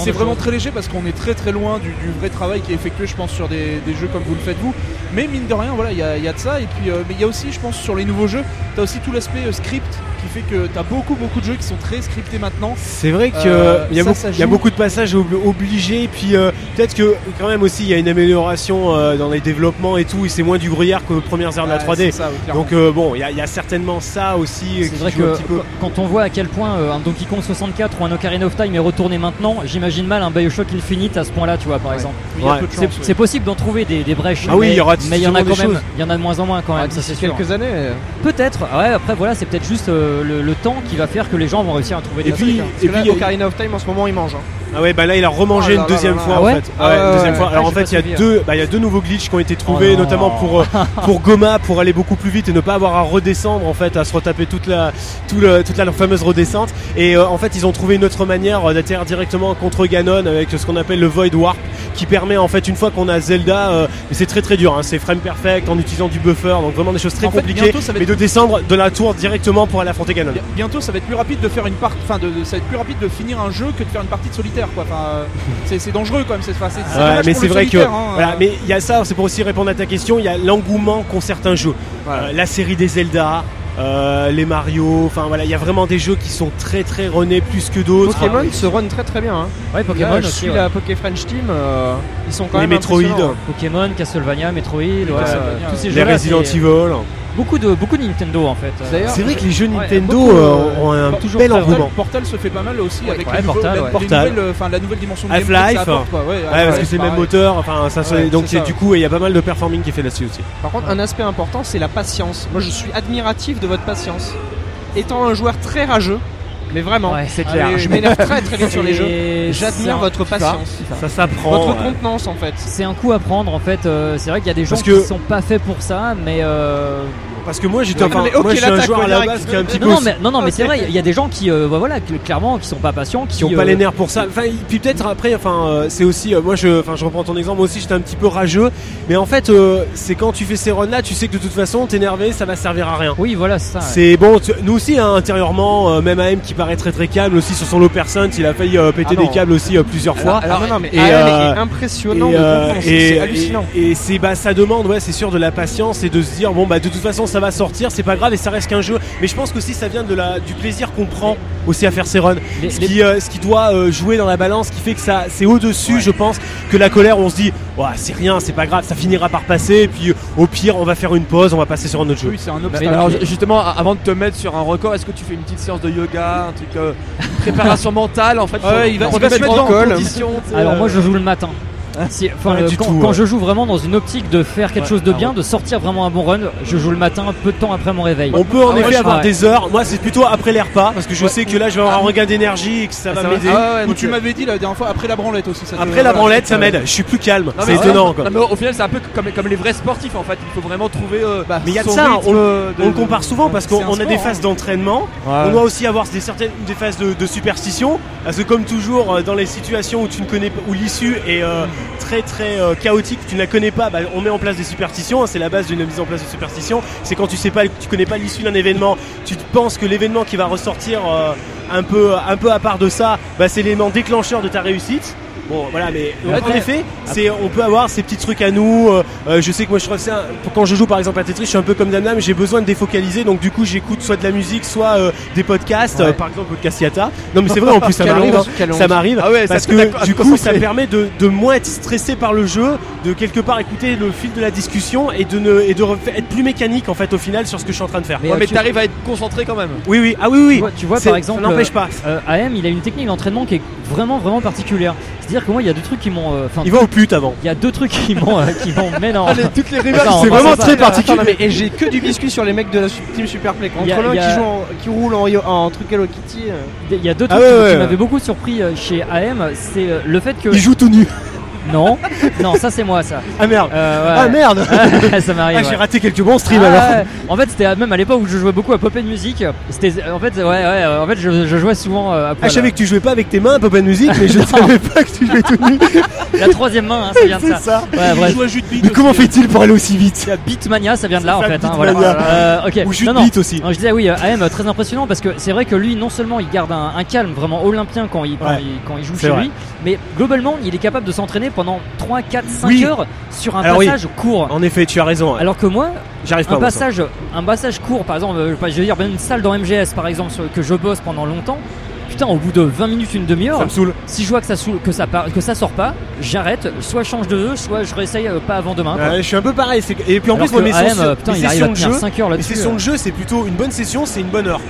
C'est vraiment très léger parce qu'on est très très loin du, du vrai travail qui est effectué, je pense, sur des, des jeux comme vous le faites vous. Mais mine de rien, voilà, il y a, de ça. Et puis, euh, mais il y a aussi, je pense, sur les nouveaux jeux, t'as aussi tout l'aspect euh, script qui fait que t'as beaucoup beaucoup de jeux qui sont très scriptés maintenant. C'est vrai qu'il Euh, y, a ça, beaucoup- ça il y a joue. beaucoup de passages ob- obligés, puis euh, peut-être que quand même aussi il y a une amélioration euh, dans les développements et tout, et c'est moins du brouillard qu'aux premières heures de la Ouais, 3D. c'est ça, oui, clairement. Donc euh, bon, il y, a- il y a certainement ça aussi C'est vrai que petit peu. qu- quand on voit à quel point euh, un Donkey Kong 64 ou un Ocarina of Time est retourné maintenant, j'imagine mal un Bioshock Infinite à ce point-là, tu vois, par exemple. Oui, Ouais. C'est possible d'en trouver des, des brèches. Ah oui, il y aura mais il y en a quand même. Il y en a de moins en moins quand même, ça c'est quelques années. Peut-être. Ouais, après voilà, c'est peut-être juste le, le temps qui va faire que les gens vont réussir à trouver des Et trucs. puis, hein. Parce et que là, Ocarina of Time en ce moment il mange. hein. Ah ouais, bah là il a remangé Oh là une deuxième fois Ah en ouais fait. Ah deuxième fois. Alors Ah, en fait, il y a suivi, deux, bah, il y a deux nouveaux glitches qui ont été trouvés, Oh notamment pour euh, pour Goma pour aller beaucoup plus vite et ne pas avoir à redescendre en fait, à se retaper toute la toute la fameuse redescente. Et euh, en fait, ils ont trouvé une autre manière euh, d'atterrir directement contre Ganon avec ce qu'on appelle le Void Warp, qui permet en fait une fois qu'on a Zelda, euh, mais c'est très très dur, hein, c'est frame perfect en utilisant du buffer, donc vraiment des choses très En fait, compliquées, bientôt, ça va mais de descendre de la tour directement pour aller affronter Ganon. Bi- Bientôt, ça va être plus rapide de faire une part, enfin, de, de- ça va être plus rapide de finir un jeu que de faire une partie de solitaire, quoi. Enfin, euh, c'est dangereux quand même. C'est- c'est Ouais, mais c'est vrai que hein, voilà, euh. mais il y a ça, c'est pour aussi répondre à ta question, il y a l'engouement qu'ont certains jeux. Voilà. Euh, la série des Zelda, euh, les Mario, enfin voilà, il y a vraiment des jeux qui sont très très renés plus que d'autres. Pokémon se run très très bien. Hein. Ouais, Pokémon Là, je aussi. suis ouais. la Poké French Team. euh, ils sont quand Les même Metroid, impressionnants. Pokémon, Castlevania, Metroid, ouais, Castlevania, tous ces les jeux-là. Resident Evil. Beaucoup de beaucoup de Nintendo en fait. Euh, C'est vrai que les jeux Ouais, Nintendo beaucoup, euh, ont un toujours bel engouement. Portal, se fait pas mal aussi avec ouais, les Portal, la, ouais. les Portal. nouvelles, enfin, la nouvelle dimension de Half-Life. Ouais, parce que c'est le même moteur, enfin ça se- Ouais, donc ça, du coup il y a pas mal de performing qui est fait là-dessus aussi. Par contre, un aspect important, c'est la patience. Moi, je suis admiratif de votre patience. Étant un joueur très rageux, mais vraiment, Ouais, c'est Ah clair. je m'énerve très très vite sur les jeux. J'admire votre patience, Ça s'apprend. votre ouais. contenance en fait. C'est un coup à prendre en fait. euh, c'est vrai qu'il y a des gens Parce que- qui sont pas faits pour ça, mais euh, parce que moi j'étais enfin, mais ok, moi je suis un joueur à la base qui est un petit peu Non, non, mais, non, non, mais c'est vrai, il y a des gens qui, euh, bah, voilà, qui- clairement, qui sont pas patients, qui, qui ont pas euh, les nerfs pour ça. Enfin, puis peut-être après, enfin, euh, c'est aussi, euh, moi, je, enfin, je reprends ton exemple. Moi aussi, j'étais un petit peu rageux, mais en fait, euh, c'est quand tu fais ces runs là, tu sais que de toute façon, t'énerver, ça va servir à rien. Oui, voilà, c'est ça. ouais. C'est bon, tu- nous aussi hein, intérieurement, euh, même AM qui paraît très très calme aussi sur son low percent, il a failli euh, péter Ah des câbles aussi euh, plusieurs fois. Alors, non, non, mais et, AM euh, est impressionnant et, euh, c'est hallucinant. et- et c'est bah ça demande ouais c'est sûr de la patience et de se dire bon bah de toute façon ça va sortir c'est pas grave et ça reste qu'un jeu. Mais je pense qu'aussi ça vient de la du plaisir qu'on prend aussi à faire ces runs. Les- ce les- qui euh, ce qui doit euh, jouer dans la balance qui fait que ça c'est au dessus je pense que la colère où on se dit ouais c'est rien c'est pas grave ça finira par passer. Et puis euh, au pire on va faire une pause on va passer sur un autre jeu. Oui, c'est un Mais- obstacle. Alors justement, avant de te mettre sur un record, est-ce que tu fais une petite séance de yoga, un truc euh, préparation mentale en fait Ouais, il va- pour il va te se mettre mettre en condition, Alors euh, moi je joue le matin. Si- enfin, Ouais, euh, quand, tout, quand ouais. je joue vraiment dans une optique de faire quelque Ouais, chose de ah bien, de sortir vraiment un bon run, je joue le matin, peu de temps après mon réveil. on peut en Ah effet avoir ouais. des heures moi c'est plutôt après les repas parce que je sais que là je vais avoir un regain d'énergie et que ça va ça va. m'aider Ah donc, tu euh, m'avais dit la dernière fois après la branlette aussi. ça après la voilà, branlette ça m'aide je suis plus calme non, c'est étonnant quoi non, mais au, final, c'est un peu comme, comme les vrais sportifs en fait. Il faut vraiment trouver. euh, Bah, mais il y a de ça hein, on, le compare souvent parce qu'on a des phases hein. d'entraînement On doit aussi avoir des certaines des phases de, superstition parce que comme toujours dans les situations où tu ne connais pas où l'issue est très très euh, chaotique, tu ne la connais pas, bah, on met en place des superstitions. hein, c'est la base d'une mise en place de superstition. C'est quand tu sais pas, tu connais pas l'issue d'un événement, tu penses que l'événement qui va ressortir euh, un peu un peu à part de ça, bah, c'est l'élément déclencheur de ta réussite. Bon voilà mais en après- effet c'est on peut avoir ces petits trucs à nous euh, euh, je sais que moi je que un- quand je joue par exemple à Tetris je suis un peu comme Damnam j'ai besoin de défocaliser donc du coup j'écoute soit de la musique soit euh, des podcasts Ouais. euh, par exemple podcast Yata non mais c'est vrai en plus ça m'arrive hein. ça m'arrive Ah ouais, parce que du coup ça permet de, de moins être stressé par le jeu de quelque part écouter le fil de la discussion et de ne et de être plus mécanique en fait au final sur ce que je suis en train de faire Mais, Ouais, euh, mais tu- t'arrives à être concentré quand même. oui oui ah oui oui Tu vois, tu vois, C'est- par exemple, ça n'empêche pas euh, AM, il a une technique d'entraînement qui est vraiment vraiment particulière. C'est-à-dire que moi, il y a deux trucs qui m'ont, euh, enfin, il va au pute avant il y a deux trucs qui m'ont, euh, qui m'ont, mais non. Allez, toutes les rivales, c'est vraiment très particulier et j'ai que du biscuit sur les mecs de la team Superplay. A- l'un qui, joue en- qui roule en, en truc Hello Kitty. euh. Il y a deux Ah trucs ouais, qui, ouais, qui ouais. m'avaient beaucoup surpris chez AM, c'est le fait que il joue tout nu non, non, ça c'est moi ça. ah merde Euh, ouais. ah merde ça m'arrive. ah j'ai ouais. raté quelques bons streams Ah, alors ouais. En fait, c'était même à l'époque où je jouais beaucoup à Pop and Music. C'était, en fait, ouais, ouais. euh, En fait, je, je jouais souvent euh, à Ah, je savais que tu jouais pas avec tes mains à Pop Music, mais je ne savais pas que tu jouais tout nu. La troisième main, hein, ça vient de C'est ça. ça. Ouais, Il bref. joue de bite Mais comment aussi. fait-il pour aller aussi vite Beatmania, ça vient de là en fait. hein, voilà. Euh, ok. Ou jus non, de non. bite aussi. Non, je disais oui, AM très impressionnant parce que c'est vrai que lui non seulement il garde un, un calme vraiment olympien quand il, quand Ouais. il, quand il joue chez vrai. lui, mais globalement il est capable de s'entraîner pendant 3, 4, 5 Oui. heures sur un Alors oui. passage court. En effet, tu as raison. Alors que moi, J'arrive pas. un passage, un passage court, par exemple, euh, je veux dire, une salle dans MGS par exemple que je bosse pendant longtemps. Putain, au bout de 20 minutes, une demi-heure, Ça me saoule. si je vois que ça, saoule- que ça, part- que ça sort pas, j'arrête, soit je change de jeu, soit je réessaye euh, pas avant demain. je suis un peu pareil. Et puis en Alors plus, moi, mes, AM, sessions- euh, putain, mes il arrive sessions à de tenir jeu, 5 heures les là-dessus. sessions de jeu, c'est plutôt une bonne session, c'est une bonne heure.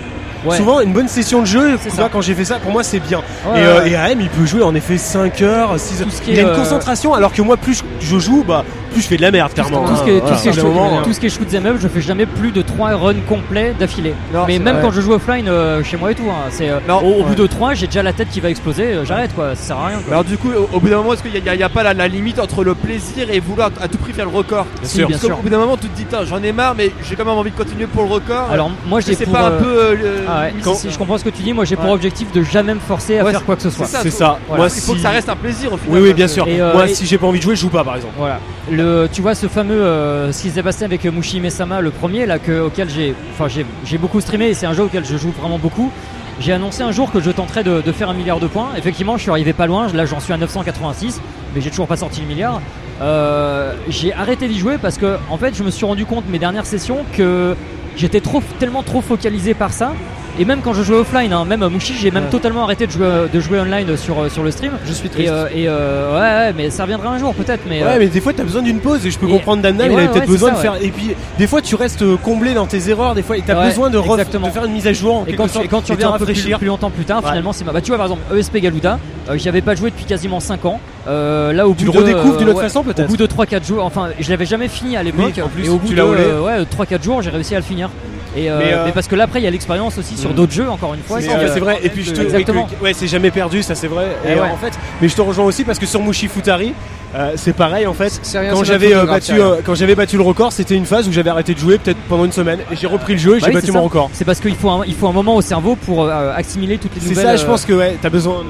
Ouais. Souvent, une bonne session de jeu, tu vois, quand j'ai fait ça, pour moi, c'est bien. Ouais, et, euh, ouais. et AM, il peut jouer en effet 5 heures, 6 heures. Il y a une euh, concentration, alors que moi, plus je, joue, bah, plus je fais de la merde, clairement. Tout ce qui est, tout Voilà. ce qui est Au bout d'un shoot- moment, tout ce qui est shoot 'em up, je fais jamais plus de 3 runs complets d'affilée. Mais même vrai. quand je joue offline euh, chez moi et tout, hein, c'est euh, au, au bout de 3 j'ai déjà la tête qui va exploser, euh, j'arrête quoi, ça sert à rien. Quoi. Alors du coup, au, au bout d'un moment, est-ce qu'il n'y a, il y a pas la, la limite entre le plaisir et vouloir à tout prix faire le record? Bien sûr. bien Parce qu'au sûr. bout d'un moment, tu te dis, j'en ai marre, mais j'ai quand même envie de continuer pour le record. Alors moi j'ai pas un euh, peu. Euh, ah ouais, quand- si, je comprends ce que tu dis, moi j'ai pour Ouais. objectif de jamais me forcer à Ouais, faire quoi que ce soit. c'est ça, ça. Voilà. Moi, Il faut si- que ça reste un plaisir au final. Oui, oui, bien sûr. Et, euh, Moi, et- si j'ai pas envie de jouer, je joue pas, par exemple. Voilà. Le, tu vois ce fameux euh, ce qui s'est passé avec Mushi Mesama, le premier là que, auquel j'ai, enfin j'ai, j'ai beaucoup streamé et c'est un jeu auquel je joue vraiment beaucoup. J'ai annoncé un jour que je tenterais de, de faire un milliard de points. Effectivement, je suis arrivé pas loin. Là, j'en suis à 986, mais j'ai toujours pas sorti le milliard. Euh, j'ai arrêté d'y jouer parce que, en fait, je me suis rendu compte mes dernières sessions que j'étais tellement trop focalisé par ça. Et même quand je jouais offline, hein, même à Mushi, j'ai même Ouais. totalement arrêté de jouer, de jouer online sur, sur le stream. Je suis Et, triste. euh, et euh, ouais, ouais, mais ça reviendra un jour peut-être. Mais euh, Ouais, mais des fois, t'as besoin d'une pause et je peux Et- comprendre Damnam, et il ouais, avait peut-être ouais, besoin de faire. Et puis, des fois, tu restes euh, comblé dans tes erreurs, des fois, et t'as Ouais, besoin de, ref- exactement. de faire une mise à jour. en Et quand, tu, et quand tu et reviens un peu plus, plus longtemps plus tard, Ouais. finalement, c'est ma- bah, tu vois par exemple ESP Galuda, euh, j'y avais pas joué depuis quasiment 5 ans. Euh, là, au Tu bout le de, redécouvres d'une euh, autre ouais, façon, Au peut-être. bout de 3-4 jours, enfin, je l'avais jamais fini à l'époque. Oui, en plus, et au bout tu de l'as roulé. euh, ouais, 3-4 jours, j'ai réussi à le finir. Et euh, Mais, euh, mais parce que là après il y a l'expérience aussi sur Mm. d'autres jeux encore une fois. C'est euh, c'est vrai, et puis je te. Exactement. oui, que- ouais, c'est jamais perdu, ça c'est vrai. Et, Eh ouais. euh, en fait, mais je te rejoins aussi parce que sur Mushi Futari, euh, c'est pareil en fait. C'est rien, Quand c'est j'avais euh, battu, c'est euh, quand j'avais battu le record, c'était une phase où j'avais arrêté de jouer peut-être pendant une semaine et j'ai repris le jeu et Bah j'ai oui, battu c'est mon ça. record. C'est parce qu'il faut un, il faut un moment au cerveau pour euh, assimiler toutes les C'est nouvelles. ça, je pense que ouais, t'as besoin de,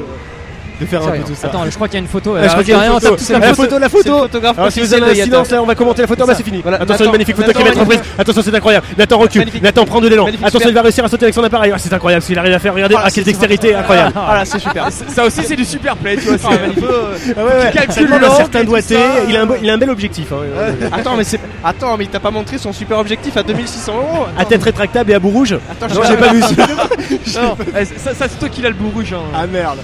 de faire un Sérieux. peu tout ça. Attends, je crois qu'il y a une photo. Ah, euh, je crois qu'il y a une photo. Ah, la photo. la photo. photographe Alors si vous avez un silence là, on va commenter la photo, bah c'est fini. Voilà, Attention, une magnifique photo qui va être reprise. Attention, c'est incroyable. Nathan recule. Nathan prend de l'élan. Attention, super. il va réussir à sauter avec son appareil. Ah, c'est incroyable ce qu'il arrive à faire. Regardez, Ah, ah, c'est quelle dextérité, incroyable. Ah là, c'est super. Ça aussi, c'est du super play, tu vois. C'est euh, Ah certain doigté. Il a un beau- il a un bel objectif. hein. Attends, mais c'est. Attends, mais il t'a pas montré son super objectif à 2600 euros. À tête rétractable et à bout rouge. Attends, Non, je j'ai pas vu ça. Eh, ça, ça, c'est toi qui l'as le bout rouge. hein. Ah merde.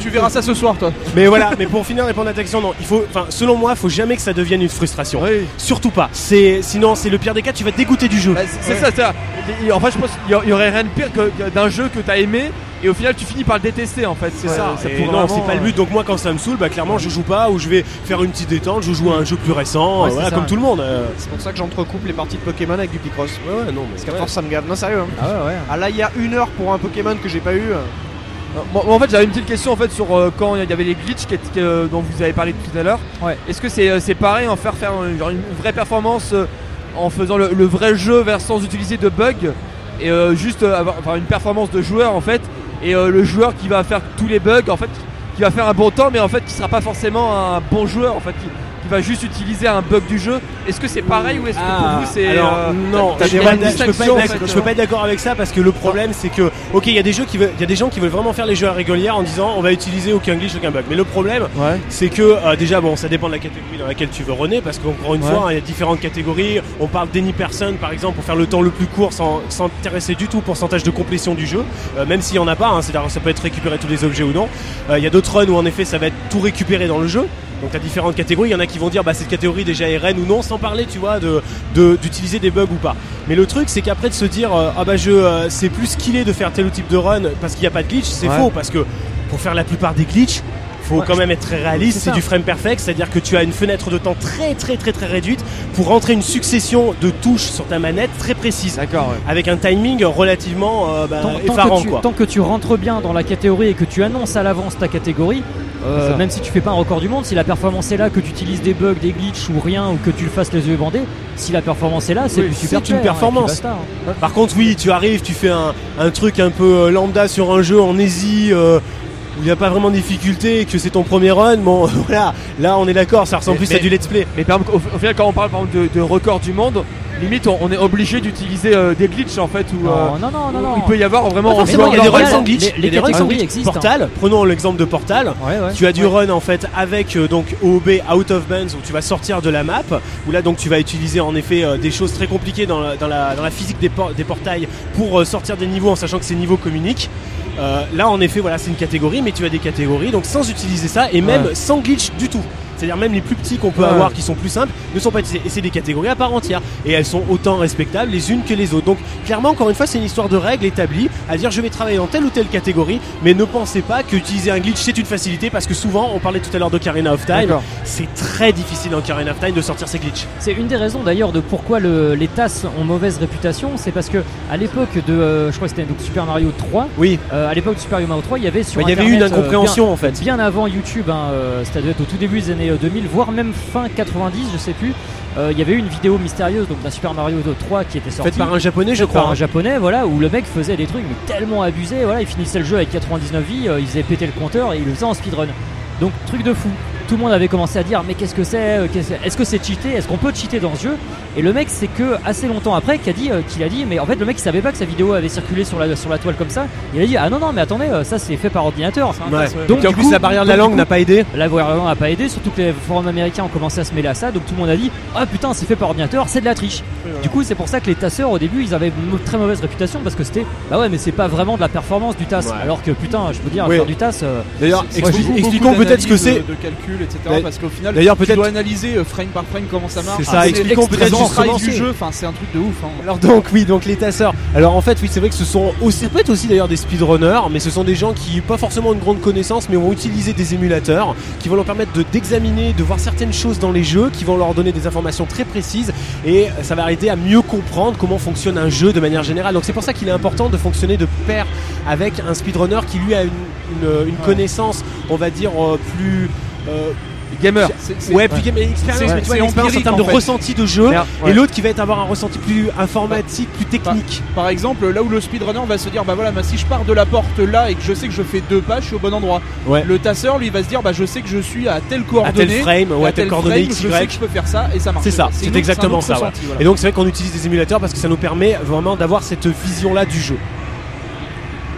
Tu verras ça ce soir, toi. Mais voilà, mais pour finir répondre à ta question, non, il faut, enfin, selon moi, faut jamais que ça devienne une frustration. Oui. Surtout pas. C'est, sinon, c'est le pire des cas, tu vas te dégoûter du jeu. Bah, c'est ça, En fait, je pense qu'il y aurait rien de pire que que d'un jeu que t'as aimé et au final tu finis par le détester en fait. C'est ça. Non, c'est pas le euh, but. Donc moi, quand ça me saoule, bah clairement, je joue pas ou je vais faire une petite détente. Je joue à un jeu plus récent, Ouais, euh, voilà, comme tout le monde. euh. C'est pour ça que j'entrecoupe les parties de Pokémon avec du Picross. Ouais, ouais, non, mais Parce qu'à force, ça me gave. Non, sérieux. hein. Ah ouais, ouais. Ah là, il y a une heure pour un Pokémon que j'ai pas eu. Euh, en fait, j'avais une petite question en fait sur euh, quand il y avait les glitches qui que- dont vous avez parlé tout à l'heure. Ouais. Est-ce que c'est euh, c'est pareil en faire faire euh, genre une vraie performance euh, en faisant le, le vrai jeu vers sans utiliser de bugs et euh, juste euh, avoir enfin, une performance de joueur en fait et euh, le joueur qui va faire tous les bugs en fait qui va faire un bon temps mais en fait qui sera pas forcément un bon joueur en fait qui, va juste utiliser un bug du jeu. Est-ce que c'est pareil ou est-ce que pour vous c'est alors, euh, non, je peux pas être- je peux pas distinctions, être en d'accord- avec ça parce que le problème c'est que ok il y a des jeux qui veulent, il y a des gens qui veulent vraiment faire les jeux à régulière en disant on va utiliser aucun glitch aucun bug mais le problème Ouais. c'est que euh, déjà bon ça dépend de la catégorie dans laquelle tu veux runner parce qu'encore une Ouais. fois hein, il y a différentes catégories on parle d'any person par exemple pour faire le temps le plus court sans s'intéresser du tout au pourcentage de complétion du jeu euh, même s'il y en a pas hein, c'est-à-dire ça peut être récupérer tous les objets ou non il y a d'autres runs où en effet ça va être tout récupéré dans le jeu donc t'as différentes catégories, il y en a qui vont dire bah cette catégorie déjà est reine ou non, sans parler tu vois de de- d'utiliser des bugs ou pas. Mais le truc c'est qu'après de se dire euh, ah bah je euh, c'est plus skillé de faire tel ou type de run parce qu'il n'y a pas de glitch, c'est Ouais. faux parce que pour faire la plupart des glitches faut Ouais, quand même être très réaliste, c'est du frame perfect, c'est-à-dire que tu as une fenêtre de temps très très très très réduite pour rentrer une succession de touches sur ta manette très précise, D'accord. ouais. avec un timing relativement euh, bah, Tant, tant effarant que tu, quoi. tant que tu rentres bien dans la catégorie et que tu annonces à l'avance ta catégorie, euh, même si tu fais pas un record du monde, si la performance est là, que tu utilises des bugs, des glitches ou rien, ou que tu le fasses les yeux bandés, si la performance est là, c'est Oui, super c'est une hein, performance. basta, hein. Par contre, oui, tu arrives, tu fais un, un truc un peu euh, lambda sur un jeu en easy euh, où il n'y a pas vraiment de difficulté que c'est ton premier run. Bon, voilà, là on est d'accord, ça ressemble Mais- plus à du let's play. Mais par exemple, au, au final, quand on parle par exemple de, de record du monde, limite on, on est obligé d'utiliser euh, des glitches en fait où, euh, Non, non, non, non, où non. il peut y avoir vraiment en il y a des runs sans glitch. les- il y a les des runs sans catégories glitch. existent, hein. Portal, prenons l'exemple de Portal. Ouais, ouais. Tu as du Ouais. run en fait avec euh, donc OOB Out of Bounds où tu vas sortir de la map où là donc tu vas utiliser en effet euh, des choses très compliquées dans la, dans la, dans la physique des, por- des portails pour euh, sortir des niveaux en sachant que ces niveaux communiquent. Euh, là en effet voilà c'est une catégorie mais tu as des catégories donc sans utiliser ça et même Ouais. sans glitch du tout. C'est-à-dire même les plus petits qu'on peut Ouais. avoir qui sont plus simples ne sont pas utilisés. Et c'est des catégories à part entière. Et elles sont autant respectables les unes que les autres. Donc clairement encore une fois c'est une histoire de règles établies à dire je vais travailler dans telle ou telle catégorie mais ne pensez pas que utiliser un glitch c'est une facilité parce que souvent on parlait tout à l'heure d'Ocarina of Time c'est très difficile dans Ocarina of Time de sortir ces glitches. C'est une des raisons d'ailleurs de pourquoi le- les tasses ont mauvaise réputation, c'est parce que à l'époque de, euh, je crois que c'était donc Super Mario 3, Oui, euh, à l'époque de Super Mario 3, il y avait sur Bah, il y avait eu une Internet, euh, incompréhension en fait. bien, avant YouTube, hein, euh, c'est-à-dire au tout début des années euh, 2000, voire même fin 90, je sais plus. euh, il y avait eu une vidéo mystérieuse donc d'un Super Mario 3 qui était sorti Faite par un japonais je Faite par crois. un japonais voilà où le mec faisait des trucs mais tellement abusés voilà il finissait le jeu avec 99 vies euh, il faisait péter le compteur et il le faisait en speedrun donc truc de fou tout le monde avait commencé à dire mais qu'est-ce que c'est euh, est-ce que c'est cheaté est-ce qu'on peut cheater dans ce jeu? Et le mec c'est que assez longtemps après qu'il a dit euh, qu'il a dit mais en fait le mec il savait pas que sa vidéo avait circulé sur la sur la toile comme ça il a dit ah non non mais attendez euh, ça c'est fait par ordinateur Ouais. Donc, Donc en du plus coup- la barrière de la langue n'a pas aidé. la vraiment n'a pas aidé, surtout que les forums américains ont commencé à se mêler à ça, donc tout le monde a dit Ah putain, c'est fait par ordinateur, c'est de la triche. Du coup, c'est pour ça que les tasseurs au début ils avaient une très mauvaise réputation parce que c'était Bah ouais, mais c'est pas vraiment de la performance du tasse. Ouais. Alors que putain, je peux dire, Oui. faire du tasse. euh, D'ailleurs, expliquons peut-être ce que c'est. de calcul etc. Parce qu'au final, d'ailleurs, tu peut-être- dois analyser euh, frame par frame comment ça marche. C'est ça, Ah, expliquons peut-être du jeu. Enfin, c'est un truc de ouf. hein. Alors donc oui donc les tasseurs. Alors en fait oui c'est vrai que ce sont aussi ça peut être aussi d'ailleurs des speedrunners mais ce sont des gens qui pas forcément une grande connaissance mais vont utiliser des émulateurs qui vont leur permettre de d'examiner de voir certaines choses dans les jeux qui vont leur donner des informations très précises et ça va aider à mieux comprendre comment fonctionne un jeu de manière générale. Donc c'est pour ça qu'il est important de fonctionner de pair avec un speedrunner qui lui a une, une, une connaissance on va dire euh, plus euh, Gamer. Ouais, plus game expérience, mais tu vois, une expérience en termes en de fait. ressenti de jeu, Merde, et l'autre qui va être avoir un ressenti plus informatique, plus technique. Par exemple, là où le speedrunner va se dire, bah voilà, bah, si je pars de la porte là et que je sais que je fais deux pas, je suis au bon endroit. Ouais. Le tasseur, lui, va se dire, bah je sais que je suis à telle À coordonnée. tel frame, ou à à tel tel coordonnée frame, X, je sais que je peux faire ça et ça marche. C'est ça, c'est exactement ça. ouais. ressenti, voilà. Et donc c'est vrai qu'on utilise des émulateurs parce que ça nous permet vraiment d'avoir cette vision-là du jeu.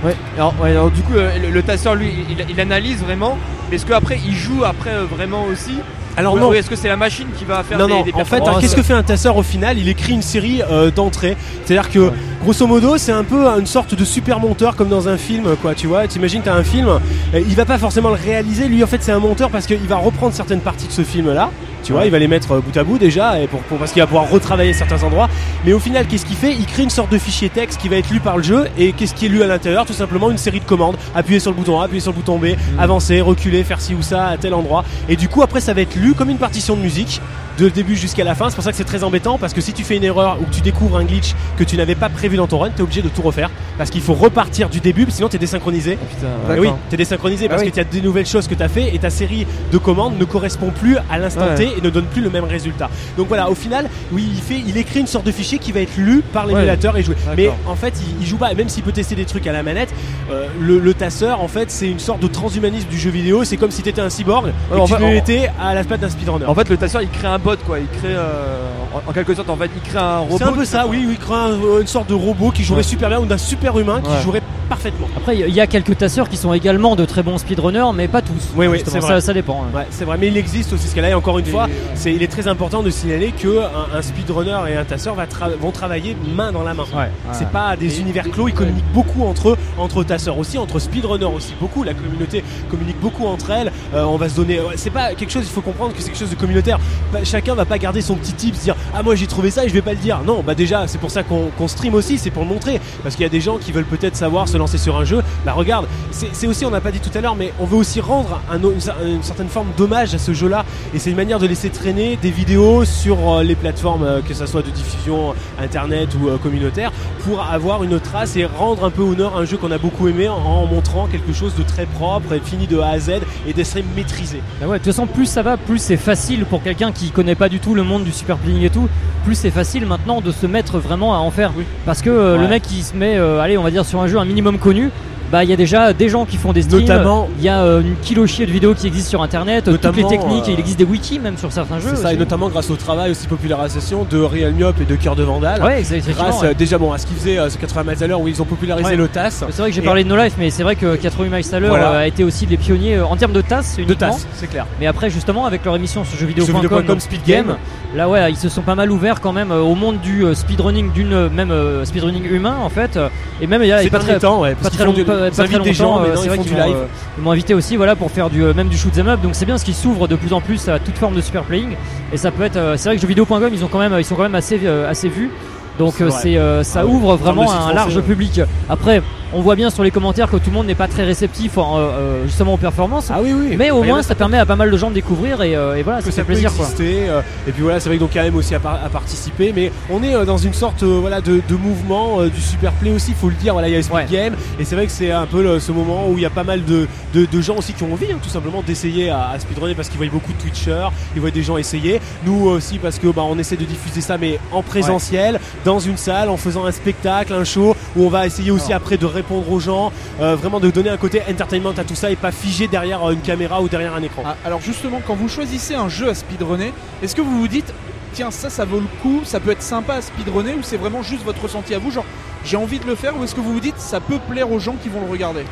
Ouais. Alors, ouais, alors, du coup, euh, le, le tasseur, lui, il, il analyse vraiment. Mais est-ce qu'après, il joue après euh, vraiment aussi Alors non, est-ce que c'est la machine qui va faire non, des, non. des En fait, qu'est-ce que fait un tasseur au final? Il écrit une série euh, d'entrées. C'est-à-dire que, grosso modo, c'est un peu une sorte de super monteur comme dans un film, quoi. Tu vois, t'imagines, t'as un film, euh, il va pas forcément le réaliser. Lui, en fait, c'est un monteur parce qu'il va reprendre certaines parties de ce film-là. Tu vois, il va les mettre euh, bout à bout déjà, et pour, pour- parce qu'il va pouvoir retravailler certains endroits. Mais au final, qu'est-ce qu'il fait? Il crée une sorte de fichier texte qui va être lu par le jeu, et qu'est-ce qui est lu à l'intérieur? Tout simplement une série de commandes. Appuyer sur le bouton A, appuyer sur le bouton B, avancer, reculer, faire ci ou ça à tel endroit. Et du coup, après, ça va être lu comme une partition de musique, de début jusqu'à la fin. C'est pour ça que c'est très embêtant, parce que si tu fais une erreur ou que tu découvres un glitch que tu n'avais pas prévu dans ton run, t'es obligé de tout refaire, parce qu'il faut repartir du début, sinon t'es désynchronisé. Putain, Et oui, t'es désynchronisé parce Ah oui. que tu as des nouvelles choses que tu as fait et ta série de commandes ne correspond plus à l'instant Ouais. T et ne donne plus le même résultat. Donc voilà, au final, oui, il fait, il écrit une sorte de fichier qui va être lu par l'émulateur et joué. Mais en fait, il, il joue pas, même s'il peut tester des trucs à la manette, euh, le, le tasseur, en fait, c'est une sorte de transhumanisme du jeu vidéo. C'est comme si t'étais un cyborg et en que tu fait, étais à la patte d'un speedrunner. En fait, le tasseur, il crée un bot, quoi. Il crée, euh, en, en quelque sorte, en fait, il crée un robot. C'est un peu ça, oui, oui, il crée un- une sorte de robot qui jouerait Ouais. super bien ou d'un super humain qui Ouais. jouerait parfaitement. Après, il y a quelques tasseurs qui sont également de très bons speedrunners, mais pas tous. Oui, oui, c'est ça, vrai. ça dépend. hein. Ouais, c'est vrai, mais il existe aussi ce cas-là. Et encore une Et, fois, euh, c'est, il est très important de signaler que un, un speedrunner et un tasseur va tra- vont travailler main dans la main. Ouais. C'est pas des Et- univers clos, ils ouais. communiquent beaucoup entre eux, entre tasseurs aussi, entre speedrunners aussi beaucoup. La communauté communique beaucoup entre elles. Euh, on va se donner. ouais, C'est pas quelque chose. Il faut comprendre que c'est quelque chose de communautaire. Chacun va pas garder son petit tip, se dire ah moi j'ai trouvé ça et je vais pas le dire. Non, bah déjà c'est pour ça qu'on, stream aussi, c'est pour le montrer. Parce qu'il y a des gens qui veulent peut-être savoir se lancer sur un jeu. Bah regarde, c'est, aussi on n'a pas dit tout à l'heure, mais on veut aussi rendre une, une certaine forme d'hommage à ce jeu-là. Et c'est une manière de laisser traîner des vidéos sur euh, les plateformes, euh, que ça soit de diffusion internet ou euh, communautaire, pour avoir une trace et rendre un peu honneur à un jeu qu'on a beaucoup aimé en, montrant quelque chose de très propre et fini de A à Z et d'être maîtrisé. Bah ouais, de toute façon, plus ça va, plus c'est facile pour quelqu'un qui connaît pas du tout le monde du super playing et tout. Plus c'est facile maintenant de se mettre vraiment à en faire. Parce que euh, Ouais. le mec qui se met, euh, allez, on va dire sur un jeu un minimum connu. Bah, il y a déjà des gens qui font des streams. Notamment- il y a euh, une kilo chier de vidéos qui existent sur internet, euh, toutes les techniques. euh, et il existe des wikis même sur certains jeux. C'est ça, et notamment grâce au travail aussi popularisation de Real Myop et de Cœur de Vandal. Ouais, Grâce ouais. euh, déjà bon à ce qu'ils faisaient euh, ce 80 miles à l'heure où ils ont popularisé Ouais. le TAS. C'est vrai que j'ai Et- parlé de No Life, mais c'est vrai que 80 miles à l'heure Voilà. euh, a été aussi des pionniers euh, en termes de De uniquement. TAS, c'est clair. Mais après, justement, avec leur émission sur jeuxvideo.com, donc Speed Game. là ouais, ils se sont pas mal ouverts quand même euh, au monde du euh, speedrunning, d'une euh, même euh, speedrunning humain en fait. euh, Et même il y a pas très, temps, ouais, pas très, qu'ils du- pas- très invitent des gens, longtemps, euh, c'est vrai qu'ils m'ont, euh, invité aussi voilà pour faire du euh, même du shoot 'em up. Donc c'est bien parce qu'ils s'ouvrent de plus en plus à toute forme de super playing. Et ça peut être, euh, c'est vrai que jeuxvideo.com ils ont quand même, ils sont quand même assez euh, assez vus. Donc C'est euh, euh, ça Ah ouvre vraiment un large public. Après, on voit bien sur les commentaires que tout le monde n'est pas très réceptif en, euh, euh, justement aux performances. Ah oui, oui. Mais au Bah, moins a ça permet à pas mal de gens de découvrir et, euh, et voilà, ça ça fait plaisir quoi. euh, et puis voilà, c'est vrai que donc quand même aussi à, par- à participer, mais on est dans une sorte voilà de, de mouvement du super play aussi, faut le dire. Voilà, il y a Speed Ouais. Game, et c'est vrai que c'est un peu le- ce moment où il y a pas mal de, de, de gens aussi qui ont envie, hein, tout simplement, d'essayer à, à speedrunner parce qu'ils voient beaucoup de Twitchers, ils voient des gens essayer. Nous aussi parce que bah on essaie de diffuser ça, mais en présentiel, dans une salle, en faisant un spectacle, un show, où on va essayer aussi après de répondre aux gens, euh, vraiment de donner un côté entertainment à tout ça et pas figé derrière euh, une caméra ou derrière un écran. Ah, alors justement, quand vous choisissez un jeu à speedrunner, est-ce que vous vous dites, tiens, ça, ça vaut le coup, ça peut être sympa à speedrunner, ou c'est vraiment juste votre ressenti à vous, genre, j'ai envie de le faire, ou est-ce que vous vous dites, ça peut plaire aux gens qui vont le regarder?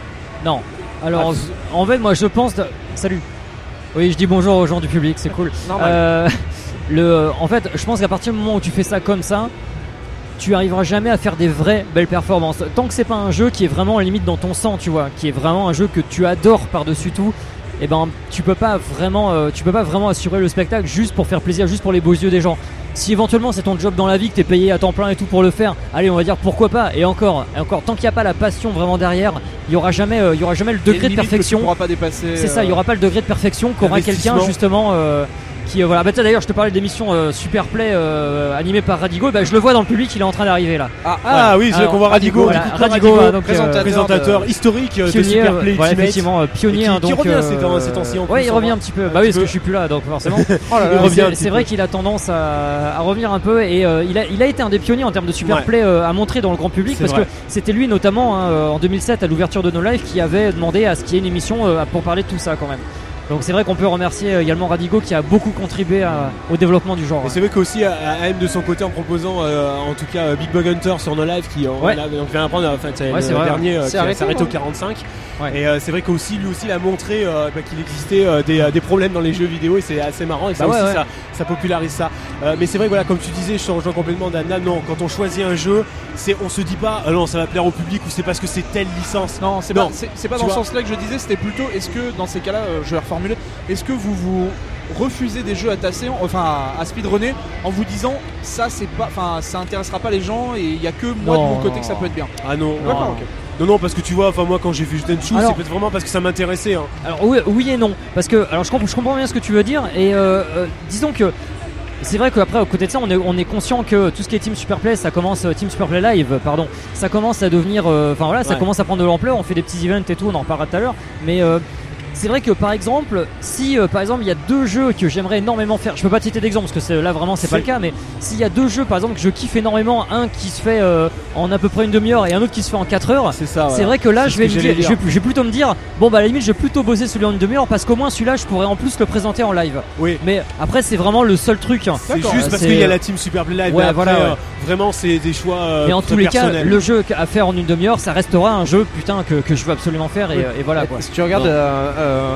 Non. Alors, Ah, en fait, moi, je pense. de- Salut. Oui, je dis bonjour aux gens du public, c'est cool. Normal. Euh, le, en fait, je pense qu'à partir du moment où tu fais ça comme ça, tu arriveras jamais à faire des vraies belles performances. Tant que c'est pas un jeu qui est vraiment limite dans ton sang, tu vois, qui est vraiment un jeu que tu adores par-dessus tout. et ben tu peux pas vraiment, euh, tu peux pas vraiment assurer le spectacle juste pour faire plaisir, juste pour les beaux yeux des gens. Si éventuellement c'est ton job dans la vie, que t'es payé à temps plein et tout pour le faire, allez on va dire pourquoi pas. Et encore, et encore, tant qu'il n'y a pas la passion vraiment derrière, il y aura jamais, euh, il y aura jamais le degré de perfection. pourras pas dépasser. C'est ça, il y euh, aura pas le degré de perfection qu'aura quelqu'un justement euh, qui euh, voilà. Bah d'ailleurs, je te parlais de l'émission euh, Superplay euh, animée par Radigo. Bah je le vois dans le public, il est en train d'arriver là. Ah, Ah oui, c'est qu'on voit Radigo, Voilà, Radigo, Radigo, donc, euh, présentateur. présentateur de- historique de pionnier, Super Play voilà, Ultimate. effectivement euh, pionnier. Qui- hein, qui revient ces euh, temps- ces temps-ci en plus, Ouais, il revient voit. un petit peu. Un Bah oui, parce que je suis plus là, donc forcément. Oh C'est- C'est vrai qu'il a tendance à, à revenir un peu et euh, il, a, il a été un des pionniers en termes de superplay à montrer dans le grand public C'est parce que c'était lui notamment hein, en 2007 à l'ouverture de No Life qui avait demandé à ce qu'il y ait une émission pour parler de tout ça quand même. Donc c'est vrai qu'on peut remercier euh, également Radigo qui a beaucoup contribué à- au développement du genre. Et c'est vrai qu'aussi à- à AM de son côté en proposant euh, en tout cas euh, Big Bug Hunter sur No Live qui on Ouais. vient d'apprendre en fait c'est Ouais, c'est le vrai, dernier euh, C'est qui hein. au 45 Ouais. et euh, c'est vrai qu'aussi lui aussi il a montré euh, bah, qu'il existait euh, des, euh, des problèmes dans les jeux vidéo et c'est assez marrant et ça Bah ouais, aussi ouais. Ça, ça popularise ça Euh, mais c'est vrai voilà comme tu disais je te rejoins complètement Dana non quand on choisit un jeu c'est on se dit pas ah non ça va plaire au public ou c'est parce que c'est telle licence Non, c'est Non. pas, c'est- c'est pas dans ce vois. sens-là que je disais, c'était plutôt est-ce que dans ces cas-là, euh, je vais est-ce que vous vous refusez des jeux à tasser, en- enfin à, à speedrunner, en vous disant ça c'est pas, enfin ça intéressera pas les gens et il y a que moi Non, de mon côté non, que ça peut être bien? ah non Non, D'accord, non. ok. non non parce que tu vois enfin moi quand j'ai vu Tenchu c'est peut-être vraiment parce que ça m'intéressait hein. Alors oui, oui et non, parce que alors je comprends, je comprends bien ce que tu veux dire et euh, euh, disons que c'est vrai qu'après, à côté de ça, on est, on est conscient que tout ce qui est Team Superplay, ça commence, euh, Team Superplay Live, pardon, ça commence à devenir, euh, enfin voilà, ça Ouais. commence à prendre de l'ampleur. On fait des petits events et tout, on en reparlera tout à l'heure. Mais euh, c'est vrai que par exemple, si euh, par exemple il y a deux jeux que j'aimerais énormément faire, je peux pas te citer d'exemple parce que là vraiment c'est pas le cas, mais s'il y a deux jeux par exemple que je kiffe énormément, un qui se fait euh, en à peu près une demi-heure et un autre qui se fait en 4 heures, c'est ça c'est vrai que là, je vais, que me j'allais dire, je, dire. vais, je vais plutôt me dire, bon bah à la limite, je vais plutôt bosser celui en une demi-heure parce qu'au moins celui-là, je pourrais en plus le présenter en live. oui Mais après, c'est vraiment le seul truc. hein. C'est juste parce qu'il y a la team Super Play Live. Ouais, mais après, voilà, ouais. euh, vraiment, c'est des choix. euh, Mais en tous les cas, le jeu à faire en une demi-heure, ça restera un jeu putain que, que je veux absolument faire et, et voilà quoi. Si tu regardes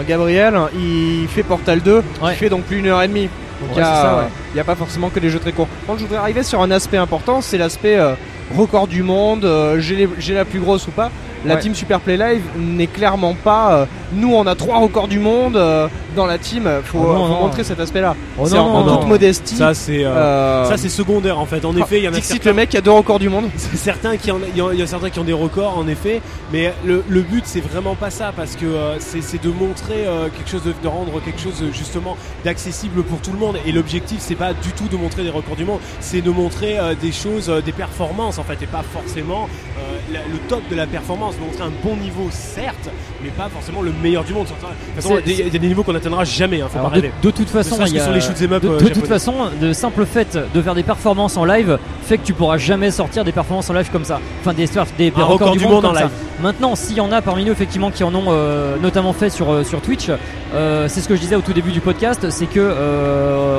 Gabriel, il fait Portal 2, Ouais. il fait donc plus une heure et demie. Donc il Ouais, ouais. n'y a pas forcément que des jeux très courts. Contre, je voudrais arriver sur un aspect important, c'est l'aspect euh, record du monde, euh, j'ai la plus grosse ou pas. La Ouais. team Super Play Live n'est clairement pas. euh, nous, on a trois records du monde euh, dans la team. Faut, Oh non, faut non. montrer cet aspect-là. Oh c'est en, toute modestie. Ça, c'est. euh, euh, Ça c'est secondaire en fait. En effet, il y en a certains, le mec qui a deux records du monde. c'est certains qui en, il y a certains qui ont des records en effet, mais le, le but c'est vraiment pas ça parce que euh, c'est de montrer euh, quelque chose, de, de rendre quelque chose euh, justement d'accessible pour tout le monde. Et l'objectif c'est pas du tout de montrer des records du monde, c'est de montrer euh, des choses, euh, des performances en fait, et pas forcément euh, la- le top de la performance. Montrer un bon niveau certes, mais pas forcément le meilleur du monde. Il y a des niveaux qu'on n'atteindra jamais. Hein, faut Alors, pas de, toute façon, il y a- les shoot'em up, de, euh, de toute façon, le simple fait de faire des performances en live fait que tu pourras jamais sortir des performances en live comme ça. Enfin, des, des, des Un record du monde en ça. live. Maintenant, s'il y en a parmi nous effectivement qui en ont euh, notamment fait sur, euh, sur Twitch, euh, c'est ce que je disais au tout début du podcast, c'est que